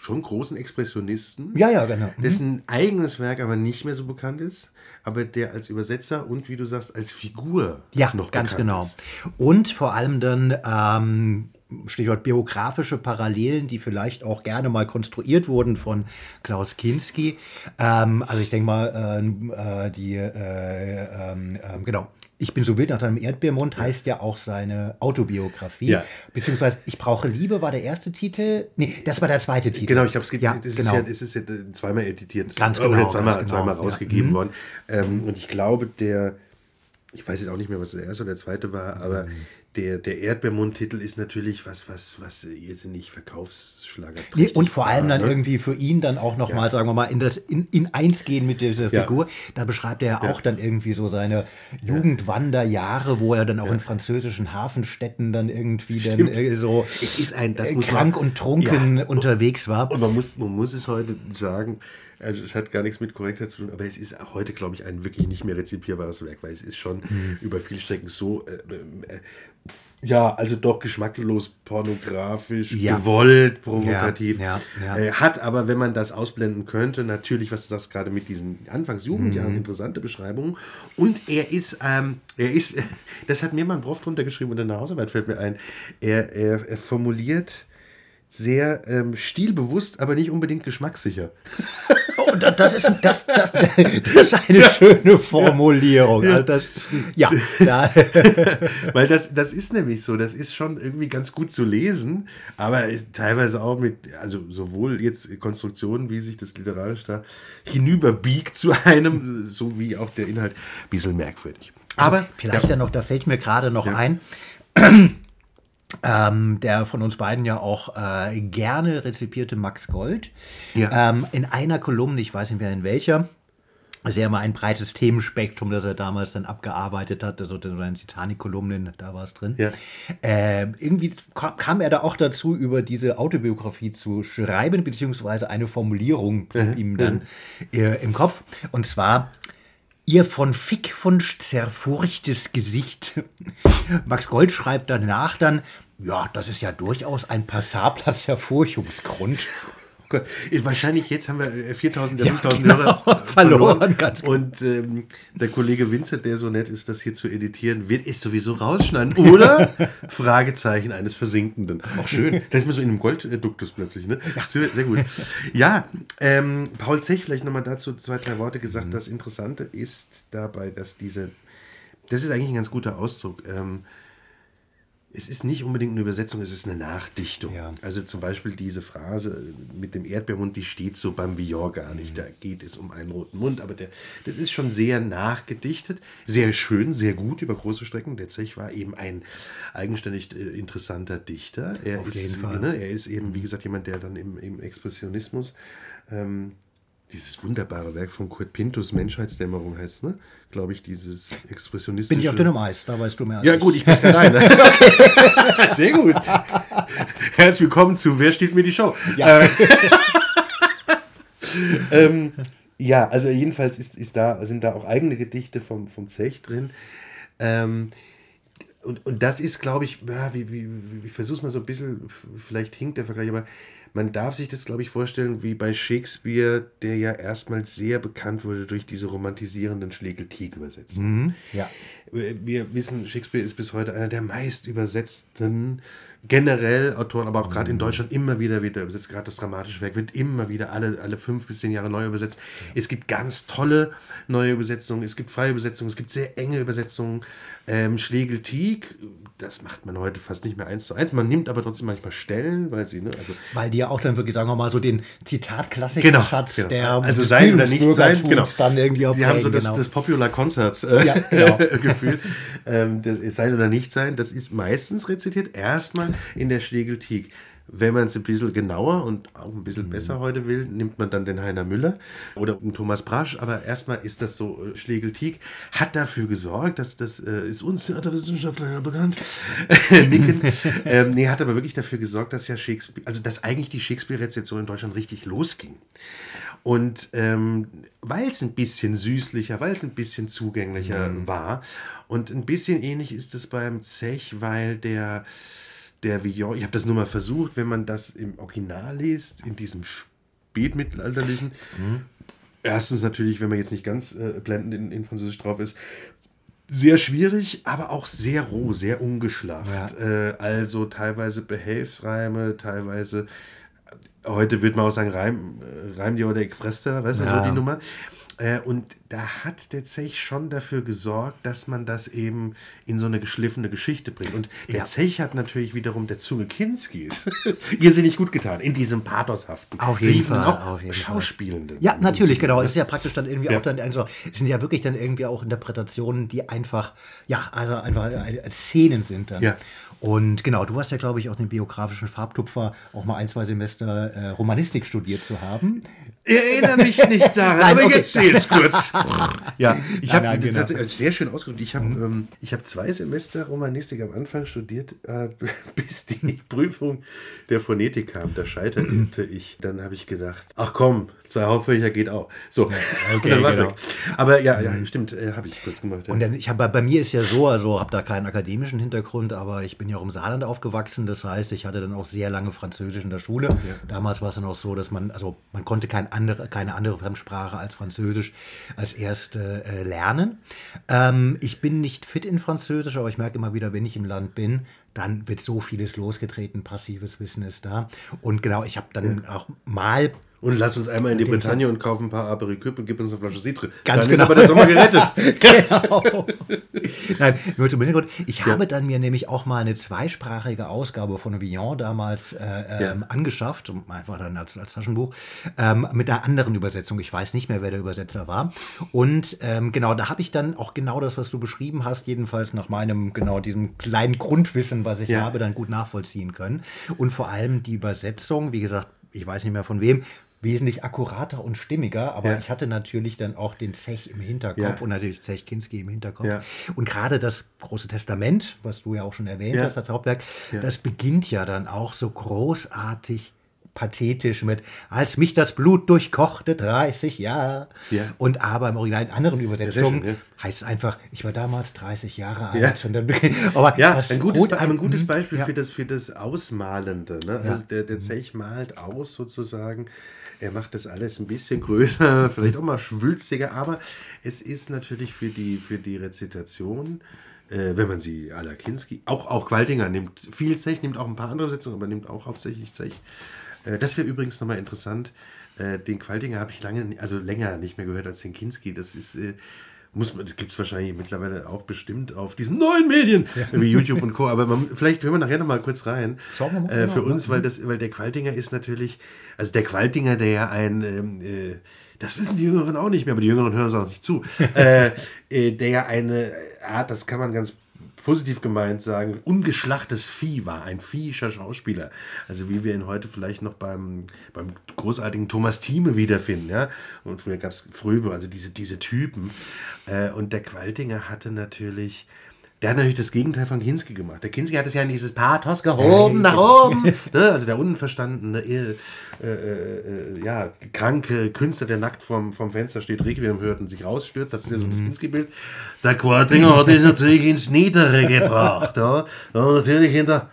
schon großen Expressionisten. Ja, ja, genau. Dessen eigenes Werk aber nicht mehr so bekannt ist, aber der als Übersetzer und wie du sagst, als Figur Ja, noch ganz genau. ist. Und vor allem dann, ähm, Stichwort biografische Parallelen, die vielleicht auch gerne mal konstruiert wurden von Klaus Kinski. Ähm, also ich denke mal, ähm, äh, die, äh, ähm, genau. Ich bin so wild nach deinem Erdbeermund heißt ja auch seine Autobiografie. Ja. Beziehungsweise Ich brauche Liebe war der erste Titel. Nee, das war der zweite Titel. Genau, ich glaube, es gibt, ja, das genau. ist ja, es ist ja äh, zweimal editiert. Ganz Oder genau, zweimal, ganz genau, zweimal ja. rausgegeben Mhm. worden. Ähm, und ich glaube, der, ich weiß jetzt auch nicht mehr, was der erste oder der zweite war, aber Mhm. Der, der Erdbeermund-Titel ist natürlich was, was, was irrsinnig Verkaufsschlager Nee, und vor allem dann ne? irgendwie für ihn dann auch nochmal, sagen wir mal, in das in, in eins gehen mit dieser Ja. Figur. Da beschreibt er ja auch dann irgendwie so seine Jugendwanderjahre, wo er dann auch in französischen Hafenstädten dann irgendwie dann Stimmt. äh, so Es ist ein- das äh, muss man- krank und trunken Ja. unterwegs war. Und man muss, man muss es heute sagen, also es hat gar nichts mit Korrektheit zu tun, aber es ist auch heute, glaube ich, ein wirklich nicht mehr rezipierbares Werk, weil es ist schon Mhm. über viele Strecken so, äh, äh, ja, also doch geschmacklos, pornografisch, Ja. gewollt, provokativ. Ja, ja. Äh, hat aber, wenn man das ausblenden könnte, natürlich, was du sagst, gerade mit diesen Anfangsjugendjahren, Mhm. interessante Beschreibungen. Und er ist, ähm, er ist, (laughs) das hat mir mal ein Prof drunter geschrieben unter der Hausarbeit, fällt mir ein. Er, er, er formuliert sehr ähm, stilbewusst, aber nicht unbedingt geschmackssicher. (laughs) Oh, da- das, ist, das, das, (laughs) das ist eine schöne Formulierung. Also das, ja, (laughs) da, Weil das, das ist nämlich so, das ist schon irgendwie ganz gut zu lesen, aber teilweise auch mit, also sowohl jetzt Konstruktionen, wie sich das literarisch da hinüberbiegt zu einem, so wie auch der Inhalt, ein bisschen merkwürdig. Aber Vielleicht ja, ja noch, da fällt mir gerade noch ein, ähm, der von uns beiden ja auch äh, gerne rezipierte Max Gold. Ja. Ähm, in einer Kolumne, ich weiß nicht mehr in welcher, ja immer ein breites Themenspektrum, das er damals dann abgearbeitet hat, also so eine Titanic-Kolumnen, da war es drin. Ja. Ähm, irgendwie kam, er da auch dazu, über diese Autobiografie zu schreiben, beziehungsweise eine Formulierung blieb ihm dann äh, im Kopf. Und zwar, Ihr von Fickfunsch zerfurchtes Gesicht. (laughs) Max Gold schreibt danach dann, ja, das ist ja durchaus ein passabler Zerfurchungsgrund. Gott, wahrscheinlich jetzt haben wir äh, 4000 Ja, 5000 genau, Hörer (laughs) verloren, ganz genau. Und ähm, der Kollege Vincent, der so nett ist, das hier zu editieren, wird es sowieso rausschneiden. Oder? (laughs) Fragezeichen eines Versinkenden. Auch schön. (laughs) Da ist man so in einem Goldduktus plötzlich, ne? Sehr, sehr gut. Ja, ähm, Paul Zech, vielleicht nochmal dazu zwei, drei Worte gesagt. Das Interessante ist dabei, dass diese, das ist eigentlich ein ganz guter Ausdruck. Ähm, es ist nicht unbedingt eine Übersetzung, es ist eine Nachdichtung. Ja. Also zum Beispiel diese Phrase mit dem Erdbeermund, die steht so beim Villon gar nicht. Da geht es um einen roten Mund, aber der, das ist schon sehr nachgedichtet, sehr schön, sehr gut über große Strecken. Der Zech war eben ein eigenständig äh, interessanter Dichter. Er Auf ist, jeden Fall. Ne, er ist eben, wie gesagt, jemand, der dann im, im Expressionismus ähm, dieses wunderbare Werk von Kurt Pintus, Menschheitsdämmerung heißt, ne? Glaube ich, dieses expressionistische. Bin ich auf dünnem Eis, da weißt du mehr als Ja, ich. gut, ich bin alleine. (laughs) Sehr gut. Herzlich willkommen zu Wer steht mir die Show? Ja. Äh, (laughs) ähm, ja, also jedenfalls ist, ist da, sind da auch eigene Gedichte vom, vom Zech drin. Ähm, und, und das ist, glaube ich, ja, wie, wie, wie, ich versuche es mal so ein bisschen, vielleicht hinkt der Vergleich, aber man darf sich das, glaube ich, vorstellen, wie bei Shakespeare, der ja erstmals sehr bekannt wurde durch diese romantisierenden Schlegel-Tieg-Übersetzungen. Ja. Wir wissen, Shakespeare ist bis heute einer der meist übersetzten generell Autoren, aber auch gerade in Deutschland immer wieder wieder übersetzt. Gerade das dramatische Werk wird immer wieder alle, alle fünf bis zehn Jahre neu übersetzt. Es gibt ganz tolle neue Übersetzungen, es gibt freie Übersetzungen, es gibt sehr enge Übersetzungen. Ähm, Schlegel-Tieg, das macht man heute fast nicht mehr eins zu eins. Man nimmt aber trotzdem manchmal Stellen, weil sie, ne, also Weil die ja auch dann wirklich, sagen wir mal, so den Genau, Zitatklassiker-Schatz genau. der also sein oder nicht sein, genau. dann irgendwie auch Sie haben so das, genau. das Popular Concerts äh, Ja, genau. (laughs) Gefühl. Ähm, das sein oder nicht sein, das ist meistens rezitiert erstmal in der Schlegeltieg. Wenn man es ein bisschen genauer und auch ein bisschen besser heute will, nimmt man dann den Heiner Müller oder den Thomas Brasch. Aber erstmal ist das so, äh, Schlegeltieg hat dafür gesorgt, dass das äh, ist uns Theaterwissenschaftler ja bekannt, (laughs) Nicken. (laughs) ähm, nee, hat aber wirklich dafür gesorgt, dass ja Shakespeare, also dass eigentlich die Shakespeare-Rezeption in Deutschland richtig losging. Und ähm, weil es ein bisschen süßlicher, weil es ein bisschen zugänglicher war und ein bisschen ähnlich ist es beim Zech, weil der, der Villon, ich habe das nur mal versucht, wenn man das im Original liest, in diesem spätmittelalterlichen, erstens natürlich, wenn man jetzt nicht ganz äh, blendend in, in Französisch drauf ist, sehr schwierig, aber auch sehr roh, sehr ungeschlacht. Äh, also teilweise Behelfsreime, teilweise, heute würde man auch sagen, Reim, äh, Reim die oder ich fresse, weißt du, Ja. so die Nummer. Äh, und da hat der Zech schon dafür gesorgt, dass man das eben in so eine geschliffene Geschichte bringt. Und der Ja. Zech hat natürlich wiederum der Zunge Kinskis (laughs) irrsinnig gut getan, in diesem Pathoshaften. Auf jeden Fall, auf jeden Fall. Schauspielende. Ja, natürlich, genau. Es Es ist ja praktisch dann irgendwie Ja. auch dann, also, es sind ja wirklich dann irgendwie auch Interpretationen, die einfach, ja, also einfach äh, Szenen sind dann. Ja. Und genau, du hast ja, glaube ich, auch den biografischen Farbtupfer auch mal ein, zwei Semester äh, Romanistik studiert zu haben. Ich erinnere mich nicht daran, (laughs) Nein, aber okay. ich erzähle es kurz. (laughs) ja, ich habe genau. sehr schön ausgedrückt. Ich habe ähm, ich hab zwei Semester Romanistik am Anfang studiert, äh, (laughs) bis die Prüfung der Phonetik kam. Da scheiterte (clears throat) ich. Dann habe ich gedacht, ach komm, zwei Hauptfächer geht auch. So, und dann war's genau. weg. Aber ja, ja, stimmt, äh, habe ich kurz gemacht. Ja. Und dann, ich habe bei mir ist ja so, also habe da keinen akademischen Hintergrund, aber ich bin ja auch im Saarland aufgewachsen. Das heißt, ich hatte dann auch sehr lange Französisch in der Schule. Damals war es dann auch so, dass man, also man konnte kein andere, keine andere Fremdsprache als Französisch als erste äh, lernen. Ähm, ich bin nicht fit in Französisch, aber ich merke immer wieder, wenn ich im Land bin, dann wird so vieles losgetreten, passives Wissen ist da. Und genau, ich habe dann auch mal Und lass uns einmal in die Bretagne und kaufen ein paar Apericüp und gib uns eine Flasche Citre. Ganz Dann genau. ist aber der Sommer gerettet. (laughs) Genau. (laughs) Nein, nur zum Hintergrund. Ich habe dann mir nämlich auch mal eine zweisprachige Ausgabe von Villon damals äh, ähm, Ja. angeschafft, einfach dann als, als Taschenbuch, ähm, mit einer anderen Übersetzung. Ich weiß nicht mehr, wer der Übersetzer war. Und ähm, genau, da habe ich dann auch genau das, was du beschrieben hast, jedenfalls nach meinem, genau diesem kleinen Grundwissen, was ich Ja. habe, dann gut nachvollziehen können. Und vor allem die Übersetzung, wie gesagt, ich weiß nicht mehr von wem, wesentlich akkurater und stimmiger, aber Ja. ich hatte natürlich dann auch den Zech im Hinterkopf Ja. und natürlich Zech Kinski im Hinterkopf. Ja. Und gerade das große Testament, was du ja auch schon erwähnt hast als Hauptwerk, das beginnt ja dann auch so großartig pathetisch mit, als mich das Blut durchkochte, 30 Jahre. Ja. Und aber im Original in anderen Übersetzungen schön, heißt es einfach, ich war damals 30 Jahre alt. Und dann beginnt, aber Ja, das ein gutes, ein gutes Mhm. Beispiel für, das, für das Ausmalende. Ne? Mhm. Also der, der Zech malt aus sozusagen. Er macht das alles ein bisschen größer, (laughs) vielleicht auch mal schwülstiger, aber es ist natürlich für die, für die Rezitation, äh, wenn man sie à la Kinski, auch, auch Qualtinger nimmt viel Zech, nimmt auch ein paar andere Sitzungen, aber nimmt auch hauptsächlich Zech. Äh, das wäre übrigens nochmal interessant. Äh, den Qualtinger habe ich lange, also länger nicht mehr gehört als den Kinski. Das ist. Muss man, das gibt es wahrscheinlich mittlerweile auch bestimmt auf diesen neuen Medien, (laughs) wie YouTube und Co. Aber man, vielleicht hören wir nachher noch mal kurz rein. Schauen wir mal, Äh, für genau, uns, weil, das, weil der Qualtinger ist natürlich, also der Qualtinger, der ja ein, ähm, äh, das wissen die Jüngeren auch nicht mehr, aber die Jüngeren hören es auch nicht zu, (laughs) äh, äh, der ja eine Art, das kann man ganz positiv gemeint sagen, ungeschlachtes Vieh war, ein viehischer Schauspieler. Also wie wir ihn heute vielleicht noch beim, beim großartigen Thomas Thieme wiederfinden. Ja? Und früher gab es Fröbe, also diese, diese Typen. Äh, und der Qualtinger hatte natürlich... Der hat natürlich das Gegenteil von Kinski gemacht. Der Kinski hat es ja in dieses Pathos gehoben, nach oben. (laughs) ne? Also der unverstandene, äh, äh, äh, ja, kranke Künstler, der nackt vorm, vorm Fenster steht, Requiem hört und sich rausstürzt. Das ist ja so das Kinski-Bild. Der Qualtinger hat es natürlich ins Niedere gebracht. Ja? Ja, natürlich in der,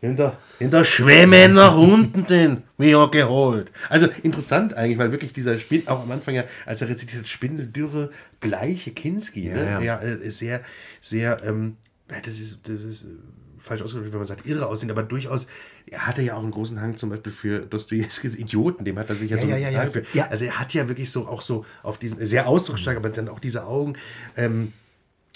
in der, in der Schwemme nach unten den mir geholt. Also interessant eigentlich, weil wirklich dieser Spiel, auch am Anfang ja, als er rezitiert hat, Spindeldürre, bleiche Kinski, ne? Ja, ja. ja äh, sehr, sehr, ähm, ja, das ist, das ist, äh, falsch ausgedrückt, wenn man sagt, irre aussehen, aber durchaus, er hatte ja auch einen großen Hang zum Beispiel für Dostojewskis Idioten, dem hat er sich ja, so ja, ja, ja. einen Hang für. Ja. Also er hat ja wirklich so auch so auf diesen, sehr ausdrucksstark, aber dann auch diese Augen. Ähm,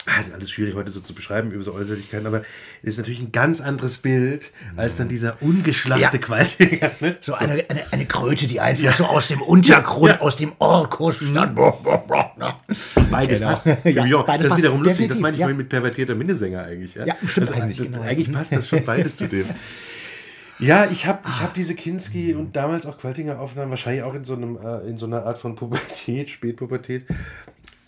Ah, ist alles schwierig heute so zu beschreiben über so Äußerlichkeiten, aber es ist natürlich ein ganz anderes Bild als dann dieser ungeschlachte Ja. Qualtiger. Ne? So eine, eine, eine Kröte, die einfach so aus dem Untergrund, aus dem Orkus stand. Boah, ne? Beides Genau. passt. (laughs) Ja, beides das ist wiederum lustig. Das meine ich ja. vorhin mit pervertierter Minnesänger eigentlich. Ja, Ja, stimmt also, eigentlich, Das, genau. Eigentlich passt das schon beides zu dem. (laughs) Ja, ich habe ich hab diese Kinski und damals auch Qualtinger Aufnahmen, wahrscheinlich auch in so, einem, äh, in so einer Art von Pubertät, Spätpubertät,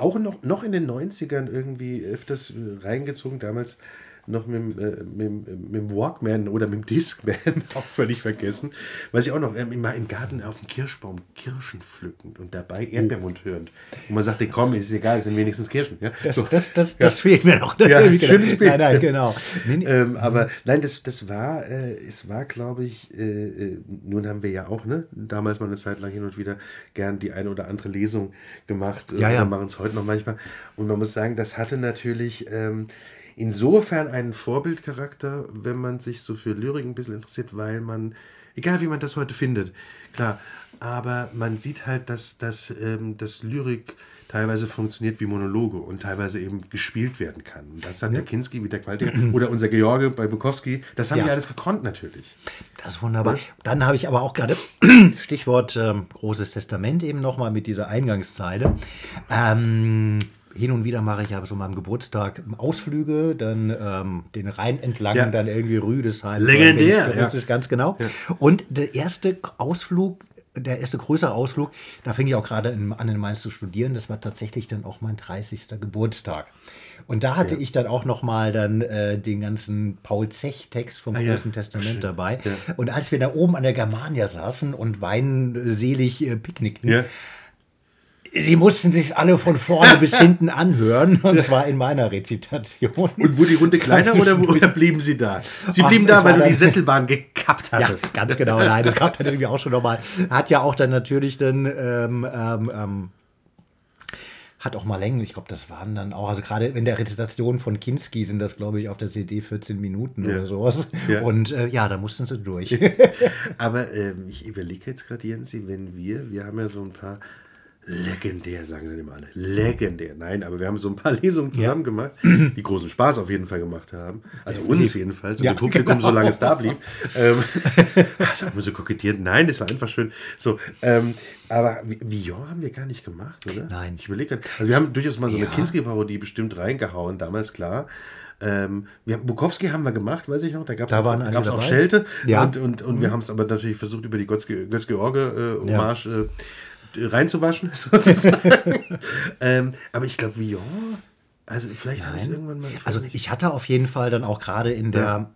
auch noch, noch in den 90ern irgendwie öfters äh, reingezogen. Damals noch mit, dem, äh, mit, mit dem Walkman oder mit dem Discman, (laughs) auch völlig vergessen. Weiß ich auch noch, ähm, immer im Garten auf dem Kirschbaum Kirschen pflückend und dabei Erdbeermund hörend. Und man sagte, komm, ist egal, es sind wenigstens Kirschen. Ja? Das, So. das, das, das fehlt mir noch. Ja, (laughs) Genau. schönes Bild. Nein, nein, genau. Ähm, aber nein, das, das war, äh, es war, glaube ich, äh, äh, nun haben wir ja auch, ne, damals mal eine Zeit lang hin und wieder gern die eine oder andere Lesung gemacht. Ja, ja. Machen es heute noch manchmal. Und man muss sagen, das hatte natürlich ähm, insofern einen Vorbildcharakter, wenn man sich so für Lyrik ein bisschen interessiert, weil man, egal wie man das heute findet, klar, aber man sieht halt, dass, dass, ähm, dass Lyrik teilweise funktioniert wie Monologe und teilweise eben gespielt werden kann. Und das hat der Kinski wie der Qualtiger oder unser George bei Bukowski, das haben Ja. die alles gekonnt natürlich. Das ist wunderbar. Dann habe ich aber auch gerade (clears throat) Stichwort ähm, Großes Testament eben nochmal mit dieser Eingangszeile. Ähm, hin und wieder mache ich ja so am Geburtstag Ausflüge, dann ähm, den Rhein entlang, Ja. dann irgendwie Rüdesheim. Legendär, touristisch, Ganz genau. Und der erste Ausflug, der erste größere Ausflug, da fing ich auch gerade an in Mainz zu studieren. Das war tatsächlich dann auch mein 30. Geburtstag. Und da hatte ich dann auch noch mal dann äh, den ganzen Paul Zech-Text vom Ah ja, Großen Testament schön. dabei. Ja. Und als wir da oben an der Germania saßen und weinselig äh, picknickten, Ja. Sie mussten sich alle von vorne bis hinten anhören. (laughs) Und zwar in meiner Rezitation. Und wurde die Runde kleiner oder, wo- (laughs) oder blieben sie da? Sie Ach, blieben es da, weil du die (laughs) Sesselbahn gekappt Ja, hattest. ganz genau. Nein, das gab dann irgendwie auch schon nochmal. Hat ja auch dann natürlich dann, ähm, ähm, ähm, hat auch mal Längen. Ich glaube, das waren dann auch, also gerade in der Rezitation von Kinski sind das, glaube ich, auf der CD 14 Minuten Ja. oder sowas. Ja. Und äh, ja, da mussten sie durch. Aber ähm, ich überlege jetzt gerade, Jensi, wenn wir, wir haben ja so ein paar legendär, sagen dann immer alle, legendär. Nein, aber wir haben so ein paar (laughs) Lesungen zusammen gemacht, die großen Spaß auf jeden Fall gemacht haben. Also uns jedenfalls und Ja, dem Publikum, genau. solange es da blieb. (laughs) ähm, (laughs) das haben wir so kokettiert. Nein, das war einfach schön. So, ähm, aber Vi- Villon haben wir gar nicht gemacht, oder? Nein. Ich überlege gerade. Also wir haben durchaus mal so eine Ja. Kinski-Parodie bestimmt reingehauen, damals klar. Ähm, wir haben, Bukowski haben wir gemacht, weiß ich noch. Da gab es auch, auch. Schelte. Ja. Und, und, und wir haben es aber natürlich versucht, über die Götz- Götz-George-Hommage äh, reinzuwaschen, (laughs) sozusagen. ähm, aber ich glaube, Villon, also vielleicht habe ich es irgendwann mal. weiß Also ich hatte auf jeden Fall dann auch gerade in der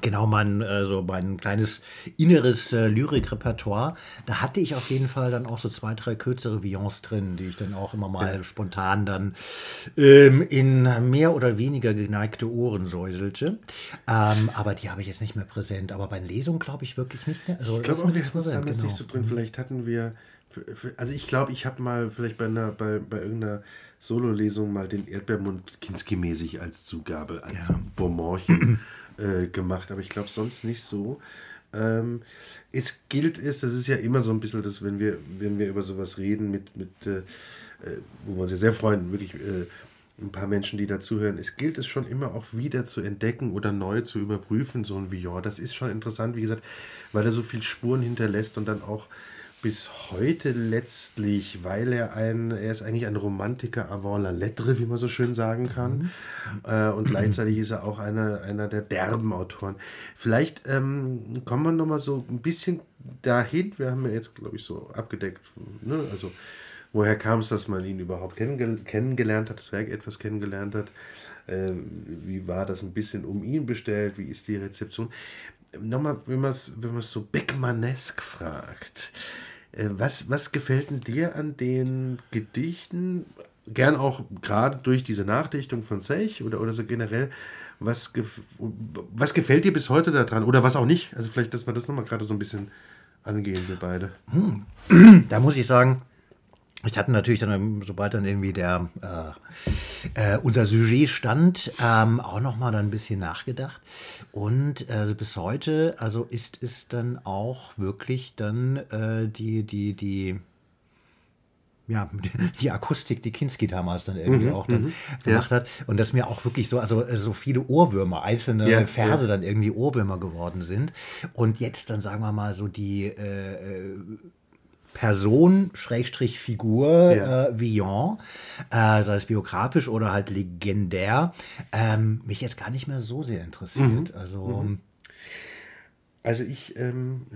genau mein äh, so mein kleines inneres äh, Lyrikrepertoire, da hatte ich auf jeden Fall dann auch so zwei drei kürzere Vions drin, die ich dann auch immer mal spontan dann ähm, in mehr oder weniger geneigte Ohren säuselte. Ähm, aber die habe ich jetzt nicht mehr präsent. Aber bei den Lesungen glaube ich wirklich nicht mehr. Also Ich glaube auch, wir hatten es damals genau. nicht so drin. Vielleicht hatten wir. Also ich glaube, ich habe mal vielleicht bei einer, bei, bei irgendeiner Solo-Lesung mal den Erdbeermund Kinski-mäßig als Zugabe, als Ja. Bonbonchen äh, gemacht, aber ich glaube sonst nicht so. Ähm, es gilt es, das ist ja immer so ein bisschen das, wenn wir, wenn wir über sowas reden, mit, mit äh, äh, wo wir uns ja sehr freuen, wirklich äh, ein paar Menschen, die dazuhören, es gilt es schon immer auch wieder zu entdecken oder neu zu überprüfen, so ein Villon. Das ist schon interessant, wie gesagt, weil er so viel Spuren hinterlässt und dann auch bis heute letztlich, weil er ein, er ist eigentlich ein Romantiker avant la lettre, wie man so schön sagen kann. Äh, und gleichzeitig ist er auch einer, einer der derben Autoren. Vielleicht ähm, kommen wir nochmal so ein bisschen dahin. Wir haben ja jetzt, glaube ich, so abgedeckt, ne? also woher kam es, dass man ihn überhaupt kennengel kennengelernt hat, das Werk etwas kennengelernt hat. Äh, wie war das ein bisschen um ihn bestellt? Wie ist die Rezeption? Nochmal, wenn man es wenn man's so Beckmannesk fragt. Äh, was, was gefällt denn dir an den Gedichten? Gern auch gerade durch diese Nachdichtung von Zech oder, oder so generell. Was, gef was gefällt dir bis heute daran? Oder was auch nicht? Also vielleicht, dass wir das nochmal gerade so ein bisschen angehen, wir beide. (clears throat) Da muss ich sagen, ich hatte natürlich dann, sobald dann irgendwie der äh, äh, unser Sujet stand, ähm, auch noch mal dann ein bisschen nachgedacht. Und also bis heute, also ist es dann auch wirklich dann äh, die die die ja, (laughs) die Akustik, die Kinski damals dann irgendwie Mhm, auch dann gemacht hat. Und dass mir auch wirklich so, also äh, so viele Ohrwürmer, einzelne Ja, Verse ja. dann irgendwie Ohrwürmer geworden sind. Und jetzt dann sagen wir mal so die äh, äh, Person, Schrägstrich Figur, Ja. äh, Villon, äh, sei es biografisch oder halt legendär, ähm, mich jetzt gar nicht mehr so sehr interessiert. Also Also ich, ähm,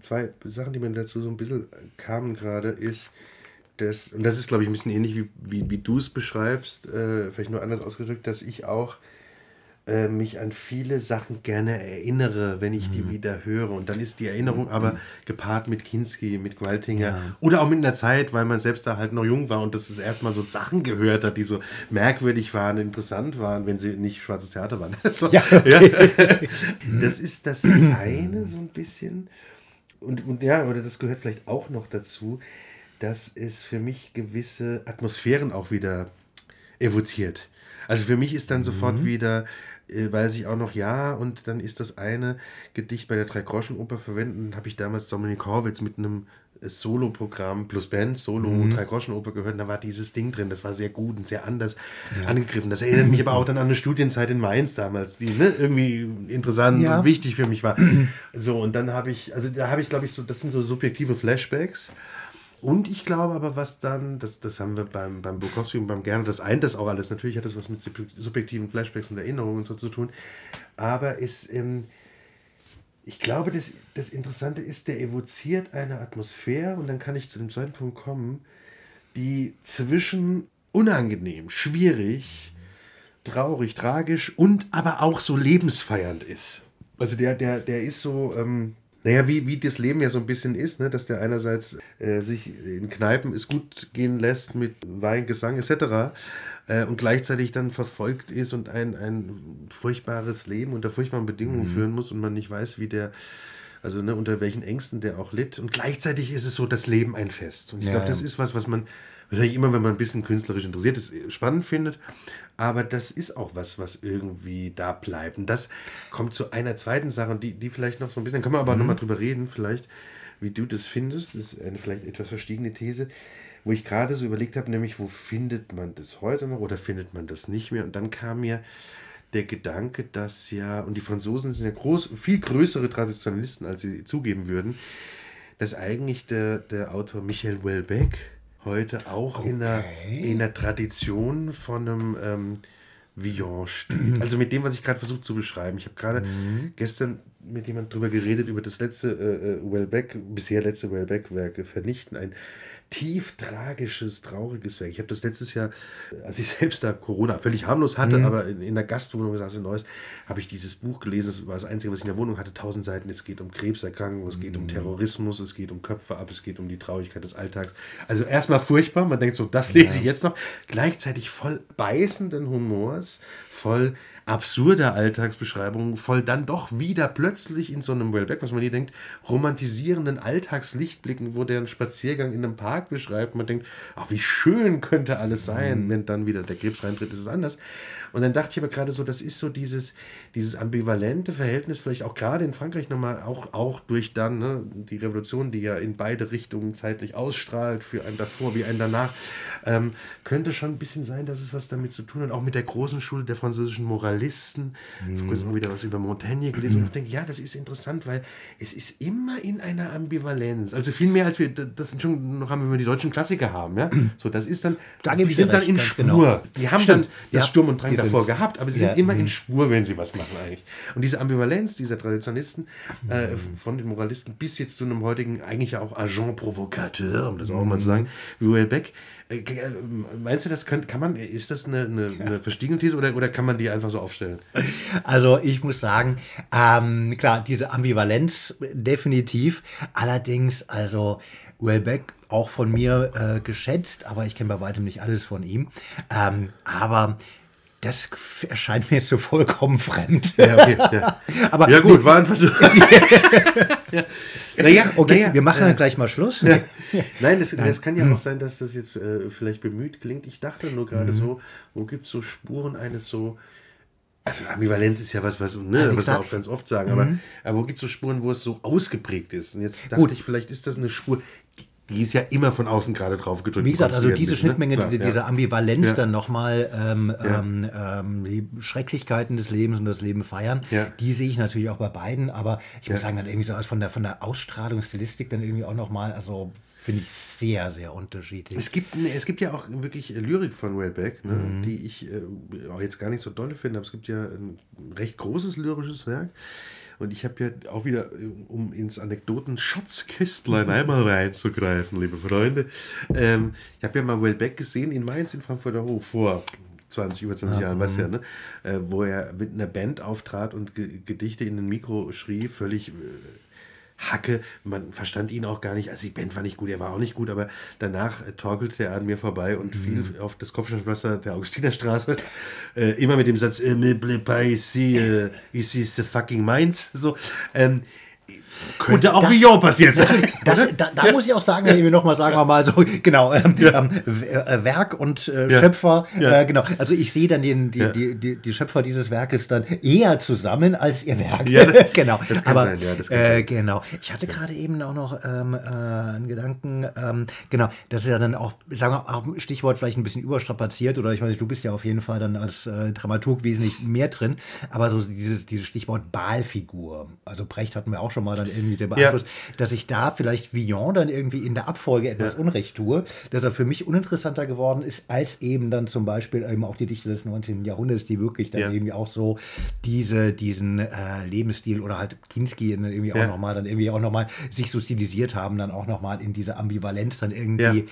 zwei Sachen, die mir dazu so ein bisschen kamen gerade, ist, dass, und das ist, glaube ich, ein bisschen ähnlich, wie, wie, wie du es beschreibst, äh, vielleicht nur anders ausgedrückt, dass ich auch äh, mich an viele Sachen gerne erinnere, wenn ich die wieder höre. Und dann ist die Erinnerung aber gepaart mit Kinski, mit Gwaltinger oder auch mit einer Zeit, weil man selbst da halt noch jung war und das ist erstmal so Sachen gehört hat, die so merkwürdig waren, interessant waren, wenn sie nicht schwarzes Theater waren. (laughs) so, Ja, (laughs) Das ist das eine so ein bisschen. Und, und ja, oder das gehört vielleicht auch noch dazu, dass es für mich gewisse Atmosphären auch wieder evoziert. Also für mich ist dann sofort wieder, äh, weiß ich auch noch, ja, und dann ist das eine Gedicht bei der Drei-Groschen-Oper verwenden, habe ich damals Dominik Horwitz mit einem äh, Solo-Programm plus Band, Solo und Drei-Groschen-Oper gehört, und da war dieses Ding drin, das war sehr gut und sehr anders angegriffen. Das erinnert mich aber auch dann an eine Studienzeit in Mainz damals, die ne, irgendwie interessant Ja. und wichtig für mich war. So, und dann habe ich, also da habe ich, glaube ich, so, das sind so subjektive Flashbacks. Und ich glaube aber, was dann, das, das haben wir beim, beim Bukowski und beim Gerne, das eint das auch alles. Natürlich hat das was mit subjektiven Flashbacks und Erinnerungen und so zu tun. Aber es, ähm, ich glaube, das, das Interessante ist, der evoziert eine Atmosphäre und dann kann ich zu dem zweiten Punkt kommen, die zwischen unangenehm, schwierig, traurig, tragisch und aber auch so lebensfeiernd ist. Also der, der, der ist so, ähm, naja, wie, wie das Leben ja so ein bisschen ist, ne? dass der einerseits äh, sich in Kneipen es gut gehen lässt mit Wein, Gesang etc. Äh, und gleichzeitig dann verfolgt ist und ein, ein furchtbares Leben unter furchtbaren Bedingungen führen muss und man nicht weiß, wie der, also ne, unter welchen Ängsten der auch litt. Und gleichzeitig ist es so das Leben ein Fest. Und ich Ja, glaube, das ist was, was man wahrscheinlich immer, wenn man ein bisschen künstlerisch interessiert ist, spannend findet. Aber das ist auch was, was irgendwie da bleibt. Und das kommt zu einer zweiten Sache, die, die vielleicht noch so ein bisschen, können wir aber noch mal drüber reden, vielleicht, wie du das findest. Das ist eine vielleicht etwas verstiegene These, wo ich gerade so überlegt habe, nämlich, wo findet man das heute noch oder findet man das nicht mehr? Und dann kam mir der Gedanke, dass ja, und die Franzosen sind ja groß, viel größere Traditionalisten, als sie zugeben würden, dass eigentlich der, der Autor Michel Houellebecq heute auch in, einer, in einer Tradition von einem ähm, Villon steht. Also mit dem, was ich gerade versucht zu beschreiben. Ich habe gerade gestern mit jemand drüber geredet, über das letzte äh, äh, Houellebecq, bisher letzte Houellebecq-Werke vernichten. Ein tief tragisches, trauriges Werk. Ich habe das letztes Jahr, äh, als ich (laughs) selbst da Corona völlig harmlos hatte, aber in, in der Gastwohnung saß in Neuss, habe ich dieses Buch gelesen. Das war das Einzige, was ich in der Wohnung hatte. Tausend Seiten. Es geht um Krebserkrankungen, es geht um Terrorismus, es geht um Köpfe ab, es geht um die Traurigkeit des Alltags. Also erstmal furchtbar. Man denkt so, das lese ich jetzt noch. Gleichzeitig voll beißenden Humors, voll absurder Alltagsbeschreibungen, voll dann doch wieder plötzlich in so einem Wellbeck, was man nie denkt, romantisierenden Alltagslichtblicken, wo der einen Spaziergang in einem Park beschreibt. Man denkt, ach, wie schön könnte alles sein, wenn dann wieder der Krebs reintritt, ist es anders. Und dann dachte ich aber gerade so, das ist so dieses, dieses ambivalente Verhältnis, vielleicht auch gerade in Frankreich nochmal, auch, auch durch dann ne, die Revolution, die ja in beide Richtungen zeitlich ausstrahlt, für einen davor wie einen danach, ähm, könnte schon ein bisschen sein, dass es was damit zu tun hat, auch mit der großen Schule der französischen Moralisten. Vor kurzem wieder was über Montaigne gelesen und ich denke, ja, das ist interessant, weil es ist immer in einer Ambivalenz. Also viel mehr, als wir das schon noch haben, wenn wir die deutschen Klassiker haben. Ja? So, das ist dann, Da also die ich sind dann recht, in ganz Spur. genau. Die haben Stimmt, dann das ja. Sturm und Drang davor sind- gehabt, aber sie Ja, sind immer mhm. in Spur, wenn sie was machen eigentlich. Und diese Ambivalenz dieser Traditionalisten, äh, von den Moralisten bis jetzt zu einem heutigen, eigentlich ja auch Agent Provocateur, um das auch mal zu sagen, wie Houellebecq, äh, äh, Meinst du, das kann, kann man, ist das eine, eine, eine verstiegene These oder, oder kann man die einfach so aufstellen? Also ich muss sagen, ähm, klar, diese Ambivalenz definitiv. Allerdings, also Wellbeck auch von mir äh, geschätzt, aber ich kenne bei weitem nicht alles von ihm. Ähm, aber Das erscheint mir jetzt so vollkommen fremd. Ja, okay, ja. (laughs) Aber ja gut, war ein Versuch. (laughs) ja. Naja, okay, naja, wir machen äh, dann gleich mal Schluss. Ja. (laughs) Nein, das, das kann ja auch sein, dass das jetzt äh, vielleicht bemüht klingt. Ich dachte nur gerade Mhm. so, wo gibt es so Spuren eines so. Also Ambivalenz ist ja was, was, ne, was wir auch ganz oft sagen, aber, Mhm. aber wo gibt es so Spuren, wo es so ausgeprägt ist? Und jetzt dachte Gut. ich, vielleicht ist das eine Spur, die, ist ja immer von außen gerade drauf gedrückt. Wie gesagt, also diese ist, ne? Schnittmenge, Klar, diese, ja. diese Ambivalenz Ja. dann nochmal, ähm, Ja. ähm, ähm, die Schrecklichkeiten des Lebens und das Leben feiern, die sehe ich natürlich auch bei beiden, aber ich muss sagen, dann irgendwie so von der, von der Ausstrahlung, Stilistik dann irgendwie auch nochmal, also finde ich sehr, sehr unterschiedlich. Es gibt, ne, es gibt ja auch wirklich äh, Lyrik von Wellbeck, ne, Mhm. die ich äh, auch jetzt gar nicht so dolle finde, aber es gibt ja ein recht großes lyrisches Werk. Und ich habe ja auch wieder, äh, um ins Anekdoten-Schatzkästlein einmal reinzugreifen, liebe Freunde. Ähm, ich habe ja mal Wellbeck gesehen in Mainz in Frankfurter Hof vor 20, über 20 Jahren, weißt du ja, ne? Äh, wo er mit einer Band auftrat und Ge Gedichte in ein Mikro schrie, völlig. Äh, Hacke, man verstand ihn auch gar nicht. Also die Band war nicht gut, er war auch nicht gut, aber danach äh, torkelte er an mir vorbei und fiel auf das Kopfsteinpflaster der Augustinerstraße. (laughs) Äh, immer mit dem Satz, äh, ici, äh, ici ist the fucking Mainz. So, ähm, könnte auch das- Villon passiert sein. (laughs) Das, da, da muss ich auch sagen, wenn wir nochmal sagen wir mal so, genau, ähm, ähm, W- äh, Werk und äh, Ja. Schöpfer, Ja. Äh, genau. Also ich sehe dann den, die, Ja. die, die, die Schöpfer dieses Werkes dann eher zusammen als ihr Werk. Ja, das- (laughs) genau. das kann Aber, sein, ja, das kann äh, sein. Genau. Ich hatte gerade eben auch noch ähm, äh, einen Gedanken, ähm, genau, das ist ja dann auch, sagen wir auch Stichwort vielleicht ein bisschen überstrapaziert oder ich weiß nicht, du bist ja auf jeden Fall dann als äh, Dramaturg wesentlich mehr drin, aber so dieses, dieses Stichwort Balfigur, also Brecht hatten wir auch schon mal dann irgendwie sehr beeinflusst, dass ich da vielleicht Villon dann irgendwie in der Abfolge etwas Ja. Unrecht tue, dass er für mich uninteressanter geworden ist, als eben dann zum Beispiel eben auch die Dichter des 19. Jahrhunderts, die wirklich dann Ja. irgendwie auch so diese, diesen äh, Lebensstil oder halt Kinski dann irgendwie auch Ja. nochmal, dann irgendwie auch nochmal sich so stilisiert haben, dann auch nochmal in diese Ambivalenz dann irgendwie Ja.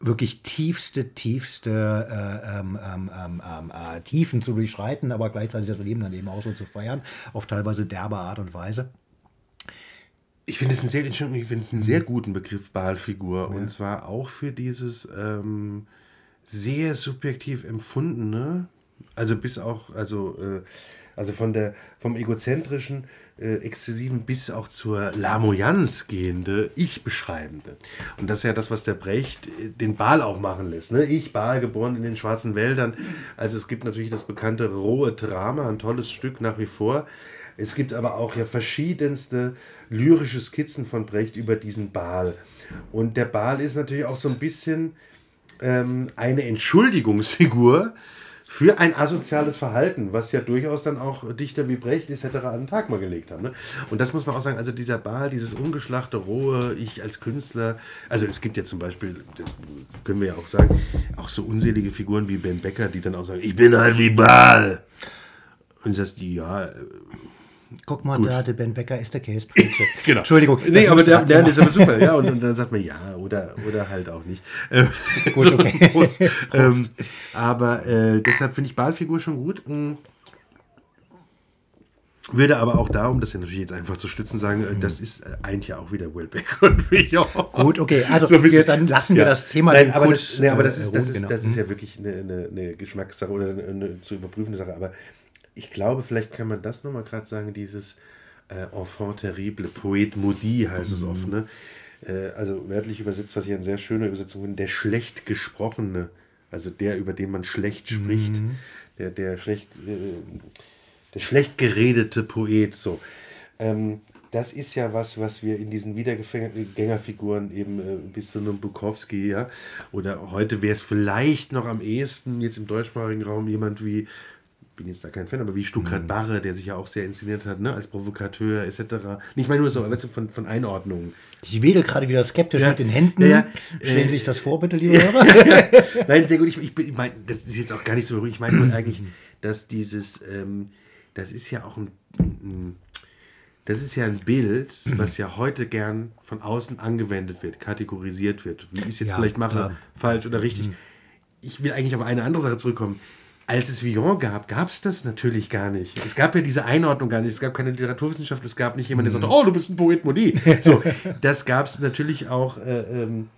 wirklich tiefste, tiefste äh, ähm, ähm, ähm, ähm, äh, Tiefen zu durchschreiten, aber gleichzeitig das Leben dann eben auch so zu feiern, auf teilweise derbe Art und Weise. Ich finde es einen sehr, ich finde es einen sehr guten Begriff Balfigur und zwar auch für dieses ähm, sehr subjektiv empfundene, also bis auch, also, äh, also von der, vom egozentrischen, äh, exzessiven bis auch zur Lamoyanz gehende, ich beschreibende. Und das ist ja das, was der Brecht äh, den Baal auch machen lässt. Ne? Ich, Baal, geboren in den schwarzen Wäldern. Also es gibt natürlich das bekannte rohe Drama, ein tolles Stück nach wie vor. Es gibt aber auch ja verschiedenste lyrische Skizzen von Brecht über diesen Baal. Und der Baal ist natürlich auch so ein bisschen ähm, eine Entschuldigungsfigur für ein asoziales Verhalten, was ja durchaus dann auch Dichter wie Brecht etc. an den Tag mal gelegt haben. Ne? Und das muss man auch sagen, also dieser Baal, dieses ungeschlachte, rohe, ich als Künstler, also es gibt ja zum Beispiel, können wir ja auch sagen, auch so unselige Figuren wie Ben Becker, die dann auch sagen, ich bin halt wie Baal. Und das die, ja, äh, Guck mal, Gut. da hatte Ben Becker ist der Käseprinze. (laughs) Genau. Entschuldigung. Nee, aber der, der ist aber super, ja. Und, und dann sagt man ja oder, oder halt auch nicht. Ähm, (laughs) Gut, (laughs) okay. Prost. Ähm, aber äh, deshalb finde ich Balfigur schon gut. Mm. Würde aber auch da, um das ja natürlich jetzt einfach zu stützen, sagen, äh, das ist äh, eigentlich ja auch wieder Wellbeck und Villon. Gut, okay, also So wir, dann lassen wir Ja. das Thema Nein, aber, kurz, das, nee, aber äh, das, ist, das, ist, genau. das ist ja wirklich eine, eine, eine Geschmackssache oder eine, eine zu überprüfende Sache. Aber ich glaube, vielleicht kann man das nochmal gerade sagen, dieses äh, Enfant terrible, Poet maudit heißt es oft. Ne? Äh, also wörtlich übersetzt, was ich eine sehr schöne Übersetzung finde, der schlecht gesprochene, also der, über den man schlecht spricht, der, der schlecht... Äh, der schlecht geredete Poet, so. Ähm, das ist ja was, was wir in diesen Wiedergängerfiguren eben äh, bis zu einem Bukowski, ja, oder heute wäre es vielleicht noch am ehesten jetzt im deutschsprachigen Raum jemand wie, bin jetzt da kein Fan, aber wie Stuckrad Barre, der sich ja auch sehr inszeniert hat, ne, als Provokateur etc. Nicht mal nur so, aber weißt du, von, von Einordnungen. Ich wedel gerade wieder skeptisch Ja. mit den Händen. Ja. Stellen Äh, sich das vor, bitte, liebe Hörer. (laughs) Nein, sehr gut. Ich, ich, ich meine, das ist jetzt auch gar nicht so berühmt. Ich meine nur eigentlich, dass dieses, ähm, das ist ja auch ein, ein, das ist ja ein Bild, was ja heute gern von außen angewendet wird, kategorisiert wird. Wie ich es jetzt Ja, vielleicht mache, klar. falsch oder richtig. Ich will eigentlich auf eine andere Sache zurückkommen. Als es Villon gab, gab es das natürlich gar nicht. Es gab ja diese Einordnung gar nicht. Es gab keine Literaturwissenschaft, es gab nicht jemand, der sagte, oh, du bist ein Poet Modi. So, das gab es natürlich auch, äh, ähm,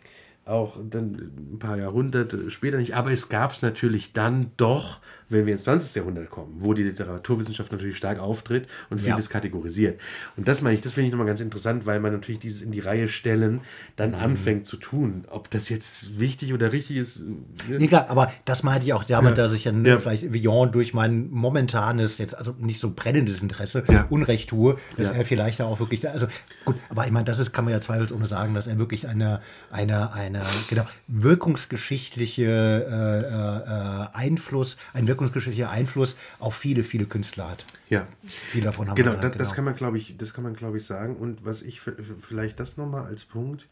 auch dann ein paar Jahrhunderte später nicht. Aber es gab es natürlich dann doch wenn wir ins 20. Jahrhundert kommen, wo die Literaturwissenschaft natürlich stark auftritt und vieles Ja. kategorisiert. Und das meine ich, das finde ich nochmal ganz interessant, weil man natürlich dieses in die Reihe stellen dann anfängt zu tun. Ob das jetzt wichtig oder richtig ist. äh, Nee, klar, aber das meinte ich auch damit, dass ich dann Ja. vielleicht Villon durch mein momentanes, jetzt also nicht so brennendes Interesse, Ja. Unrecht tue, dass Ja. er vielleicht da auch wirklich, also gut, aber ich meine, das ist, kann man ja zweifelsohne sagen, dass er wirklich eine, eine, eine, genau, wirkungsgeschichtliche äh, äh, Einfluss, ein wirkungsgeschichtlicher Einfluss auf viele, viele Künstler hat. Ja. Viele davon haben Genau, wir das, genannt, das kann man, glaube ich, das kann man, glaube ich, sagen. Und was ich vielleicht das nochmal als Punkt,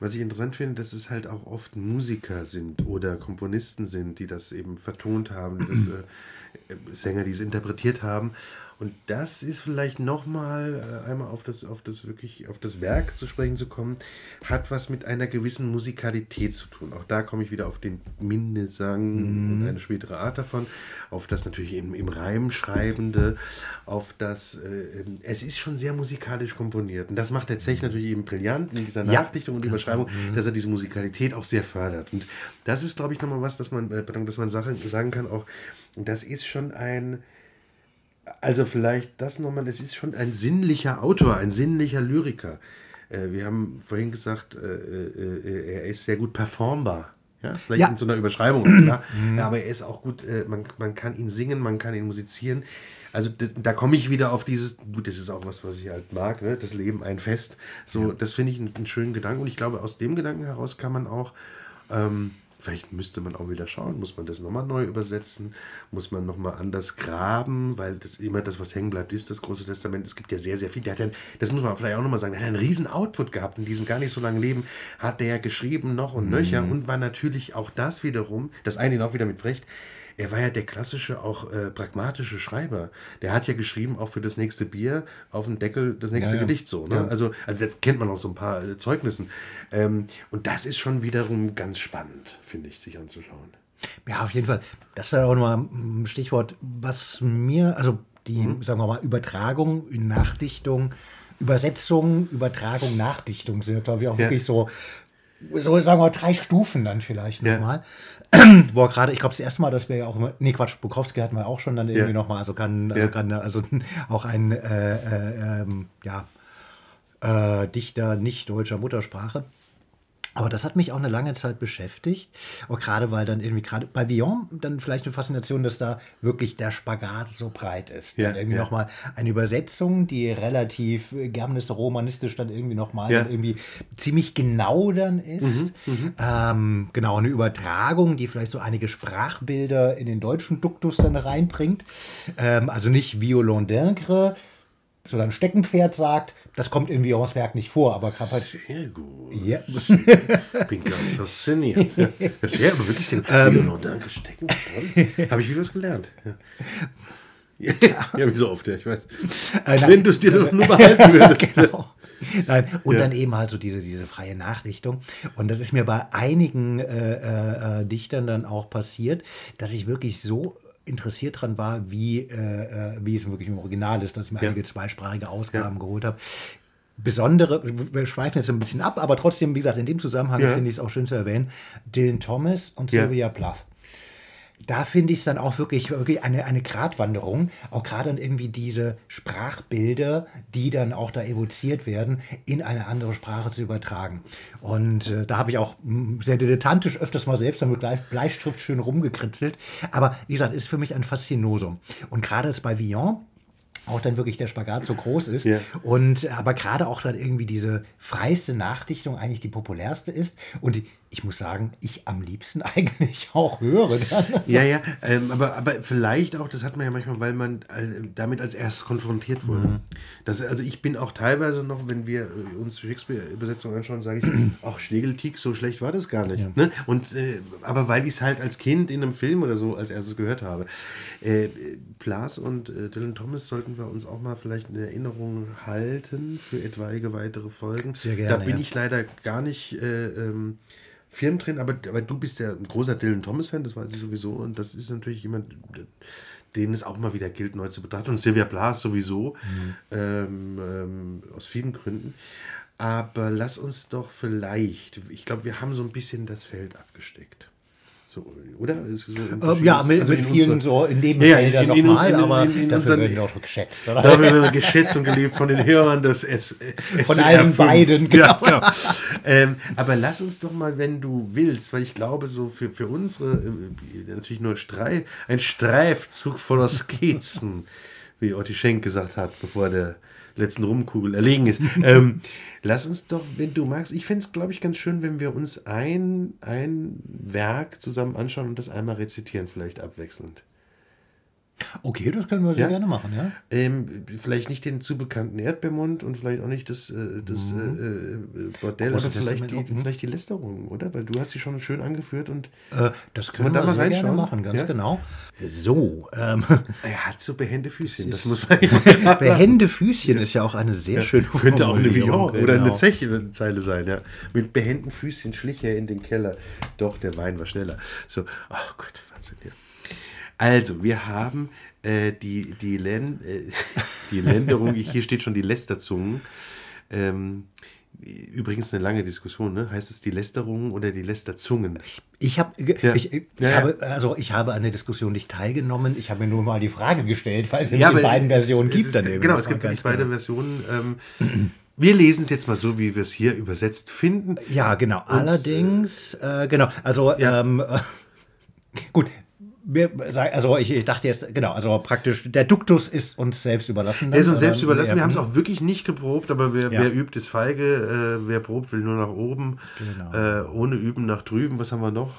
was ich interessant finde, dass es halt auch oft Musiker sind oder Komponisten sind, die das eben vertont haben, das, (clears throat) äh, Sänger, die es interpretiert haben. Und das ist vielleicht nochmal äh, einmal auf das, auf das wirklich, auf das Werk zu sprechen zu kommen, hat was mit einer gewissen Musikalität zu tun. Auch da komme ich wieder auf den Mindesang und eine spätere Art davon, auf das natürlich im, im Reim schreibende, auf das, äh, ähm, es ist schon sehr musikalisch komponiert. Und das macht der Zech natürlich eben brillant in dieser Ja. Nachdichtung und Überschreibung, dass er diese Musikalität auch sehr fördert. Und das ist, glaube ich, nochmal was, dass man, äh, dass man Sachen sagen kann, auch, das ist schon ein, also vielleicht das nochmal, das ist schon ein sinnlicher Autor, ein sinnlicher Lyriker. Äh, wir haben vorhin gesagt, äh, äh, äh, er ist sehr gut performbar. Ja, vielleicht Ja. in so einer Überschreibung, (clears throat) ja, aber er ist auch gut, äh, man, man kann ihn singen, man kann ihn musizieren. Also da, da komme ich wieder auf dieses, gut, das ist auch was, was ich halt mag, ne? das Leben ein Fest. So, das finde ich einen, einen schönen Gedanken und ich glaube, aus dem Gedanken heraus kann man auch ähm, Vielleicht müsste man auch wieder schauen, muss man das nochmal neu übersetzen, muss man nochmal anders graben, weil das immer das, was hängen bleibt, ist das Große Testament. Es gibt ja sehr, sehr viel. Der hat ja, das muss man vielleicht auch nochmal sagen, der hat einen riesen Output gehabt in diesem gar nicht so langen Leben, hat der geschrieben noch und nöcher und war natürlich auch das wiederum, das eine ihn auch wieder mit Brecht, er war ja der klassische, auch äh, pragmatische Schreiber. Der hat ja geschrieben, auch für das nächste Bier auf dem Deckel das nächste Ja. Gedicht so. Ne? Ja. Also, also das kennt man aus so ein paar äh, Zeugnissen. Ähm, und das ist schon wiederum ganz spannend, finde ich, sich anzuschauen. Ja, auf jeden Fall. Das ist ja auch nochmal ein Stichwort, was mir, also die, Mhm. sagen wir mal, Übertragung, Nachdichtung, Übersetzung, Übertragung, Nachdichtung sind ja, glaube ich, auch Ja. wirklich so, so sagen wir drei Stufen dann vielleicht Ja. nochmal. (clears throat) Boah, gerade, ich glaube, das erste Mal, dass wir ja auch immer, nee, Quatsch, Bukowski hatten wir auch schon dann irgendwie Ja. nochmal, also kann, also Ja. kann, also (laughs) auch ein, äh, äh, ähm, ja, äh, Dichter nicht deutscher Muttersprache. Aber das hat mich auch eine lange Zeit beschäftigt. Auch gerade, weil dann irgendwie gerade bei Villon dann vielleicht eine Faszination, dass da wirklich der Spagat so breit ist. Ja, dann irgendwie ja. nochmal eine Übersetzung, die relativ äh, germanistisch romanistisch dann irgendwie nochmal Ja. dann irgendwie ziemlich genau dann ist. Mhm, ähm, genau, eine Übertragung, die vielleicht so einige Sprachbilder in den deutschen Duktus dann reinbringt. Ähm, also nicht Violon d'Incre, sondern Steckenpferd sagt, das kommt in Villons Werk nicht vor, aber halt Sehr gut. ja. Bin ganz fasziniert. Das wäre aber wirklich sehr gut. Ähm. Ja, danke, stecken. Toll. Habe ich wieder was gelernt. Ja. Ja, wie so oft, ja, ich weiß. Äh. Wenn du es dir doch nur behalten (laughs) würdest. genau. Nein, und Ja. dann eben halt so diese, diese freie Nachdichtung. Und das ist mir bei einigen äh, äh, äh, Dichtern dann auch passiert, dass ich wirklich so interessiert dran war, wie, äh, äh, wie es wirklich im Original ist, dass ich mir Ja. einige zweisprachige Ausgaben geholt habe. Besondere, wir schweifen jetzt ein bisschen ab, aber trotzdem, wie gesagt, in dem Zusammenhang Ja. finde ich es auch schön zu erwähnen, Dylan Thomas und Ja. Sylvia Plath da finde ich es dann auch wirklich, wirklich eine, eine Gratwanderung, auch gerade dann irgendwie diese Sprachbilder, die dann auch da evoziert werden, in eine andere Sprache zu übertragen. Und äh, da habe ich auch mh, sehr dilettantisch öfters mal selbst dann mit Blei- Bleistift schön rumgekritzelt. Aber wie gesagt, ist für mich ein Faszinosum. Und gerade ist bei Villon auch dann wirklich der Spagat so groß ist. Ja. Und aber gerade auch dann irgendwie diese freiste Nachdichtung eigentlich die populärste ist. Und die, ich muss sagen, ich am liebsten (laughs) eigentlich auch höre. Dann. Ja, ja, ähm, aber, aber vielleicht auch, das hat man ja manchmal, weil man äh, damit als erstes konfrontiert wurde. Das, also ich bin auch teilweise noch, wenn wir äh, uns Shakespeare-Übersetzungen anschauen, sage ich, (clears throat) ach, Schlegeltick, so schlecht war das gar nicht. Ne? Und, äh, aber weil ich es halt als Kind in einem Film oder so als erstes gehört habe. Äh, Plas und äh, Dylan Thomas sollten wir uns auch mal vielleicht in Erinnerung halten für etwaige weitere Folgen. Sehr gerne, Da bin ja. ich leider gar nicht äh, ähm, firm drin, aber, aber du bist ja ein großer Dylan Thomas-Fan, das weiß ich sowieso. Und das ist natürlich jemand, den es auch mal wieder gilt, neu zu betrachten. Und Sylvia Plath sowieso, ähm, ähm, aus vielen Gründen. Aber lass uns doch vielleicht, ich glaube, wir haben so ein bisschen das Feld abgesteckt. So, oder? So in Ähm, ja, mit, also mit in vielen unserer- so in Ja, Nebenfeldern in- in nochmal, in- aber in- in dafür unseren- werden wir auch geschätzt, oder? Da werden wir geschätzt und geliebt von den Hörern des S Von SWR allen 5. beiden, Ja, genau. genau. ähm, aber lass uns doch mal, wenn du willst, weil ich glaube, so für, für unsere, äh, natürlich nur Streif, ein Streifzug voller Skizzen, wie Otti Schenk gesagt hat, bevor der letzten Rumkugel erlegen ist. (laughs) ähm, lass uns doch, wenn du magst, ich fände es, glaube ich, ganz schön, wenn wir uns ein, ein Werk zusammen anschauen und das einmal rezitieren, vielleicht abwechselnd. Okay, das können wir sehr Ja? gerne machen, ja. Ähm, vielleicht nicht den zu bekannten Erdbeermund und vielleicht auch nicht das, äh, das äh, äh, Bordell, Großes aber vielleicht die, mhm. vielleicht die Lästerung, oder? Weil du hast sie schon schön angeführt und Äh, das können wir da mal sehr gerne reinschauen? machen, ganz Ja? genau. So, ähm, (laughs) er hat so behende Füßchen. Das muss (laughs) man behende Füßchen ist ja auch eine sehr schöne Könnte auch eine Villon oder eine genau. Zechzeile sein, ja. Mit behenden Füßchen schlich er in den Keller. Doch, der Wein war schneller. So, oh Gott, Wahnsinn, ja. Also, wir haben äh, die, die, Len, äh, (laughs) die Länderung, hier steht schon die Lästerzungen. Ähm, übrigens eine lange Diskussion, ne? Heißt es die Lästerungen oder die Lästerzungen? Ich habe Ja. ich, ich Ja, ja. habe also ich habe an der Diskussion nicht teilgenommen. Ich habe mir nur mal die Frage gestellt, weil es Ja, die beiden es- Versionen es gibt ist, dann. Genau, es gibt beide genau. Versionen. Ähm, wir lesen es jetzt mal so, wie wir es hier übersetzt finden. Ja, genau. Allerdings, äh, genau. Also ähm, äh, (laughs) gut. Also ich, dachte jetzt, genau, also praktisch, der Duktus ist uns selbst überlassen. Er ist uns selbst überlassen. Wir haben es auch wirklich nicht geprobt, aber wer, Ja. wer übt, ist feige. Äh, wer probt, will nur nach oben. Genau. Äh, ohne Üben nach drüben. Was haben wir noch?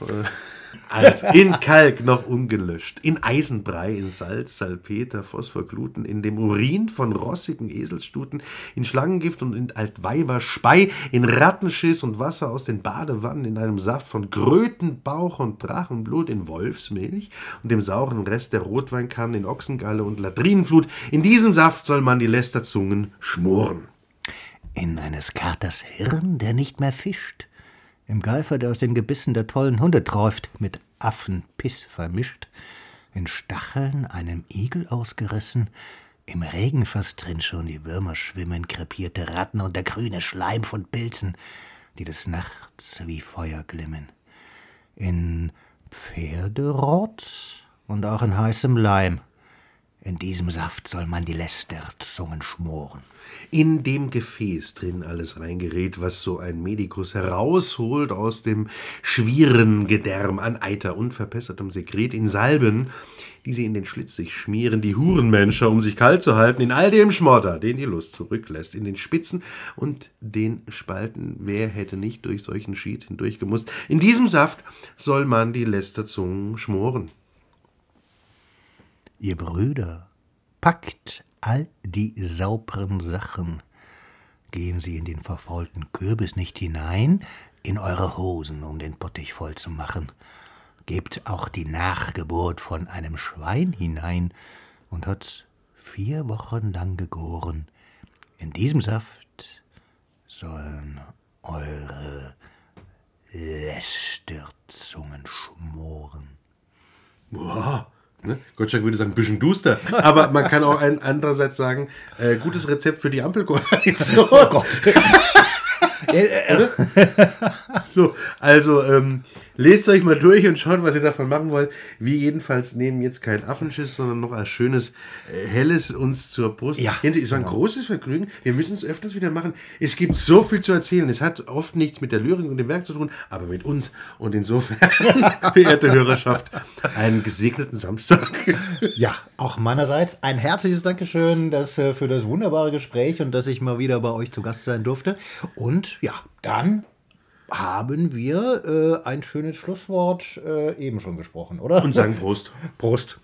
Also, in Kalk noch ungelöscht. In Eisenbrei, in Salz, Salpeter, Phosphorgluten, in dem Urin von rossigen Eselsstuten, in Schlangengift und in Altweiber Spei, in Rattenschiss und Wasser aus den Badewannen, in einem Saft von Kröten, Bauch und Drachenblut, in Wolfsmilch und dem sauren Rest der Rotweinkannen, in Ochsengalle und Latrinenflut. In diesem Saft soll man die Lästerzungen schmoren. In eines Katers Hirn, der nicht mehr fischt. Im Geifer, der aus den Gebissen der tollen Hunde träuft, mit Affenpiss vermischt. In Stacheln einem Igel ausgerissen. Im Regenfass drin schon die Würmer schwimmen, krepierte Ratten und der grüne Schleim von Pilzen, die des Nachts wie Feuer glimmen. In Pferderott und auch in heißem Leim. In diesem Saft soll man die Lästerzungen schmoren. in dem Gefäß drin alles reingerät, was so ein Medikus herausholt aus dem schwieren Gedärm an Eiter und verpessertem Sekret in Salben, die sie in den Schlitz sich schmieren, die Hurenmenscher, um sich kalt zu halten, in all dem Schmodder, den die Lust zurücklässt, in den Spitzen und den Spalten, wer hätte nicht durch solchen Schied hindurchgemusst. In diesem Saft soll man die Lästerzungen schmoren. Ihr Brüder, packt all die saubren Sachen. Gehen Sie in den verfaulten Kürbis nicht hinein, in eure Hosen, um den Bottich voll zu machen. Gebt auch die Nachgeburt von einem Schwein hinein und hat's vier Wochen lang gegoren. In diesem Saft sollen eure Lästerzungen schmoren. Boah. Ne? Gottschalk würde sagen, ein bisschen duster. Aber man kann auch ein, andererseits sagen, äh, gutes Rezept für die Ampelkoalition. Oh Gott. (laughs) so, also ähm, lest euch mal durch und schaut, was ihr davon machen wollt. Wir jedenfalls nehmen jetzt kein Affenschiss, sondern noch ein schönes, äh, helles uns zur Brust. Ja, Jensi, es war ein großes Vergnügen. Wir müssen es öfters wieder machen. Es gibt so viel zu erzählen. Es hat oft nichts mit der Lyrik und dem Werk zu tun, aber mit uns. Und insofern, (laughs) verehrte Hörerschaft, einen gesegneten Samstag. Ja, auch meinerseits ein herzliches Dankeschön dass, äh, für das wunderbare Gespräch und dass ich mal wieder bei euch zu Gast sein durfte. Und ja, dann haben wir äh, ein schönes Schlusswort äh, eben schon gesprochen, oder? Und sagen Prost. (laughs) Prost.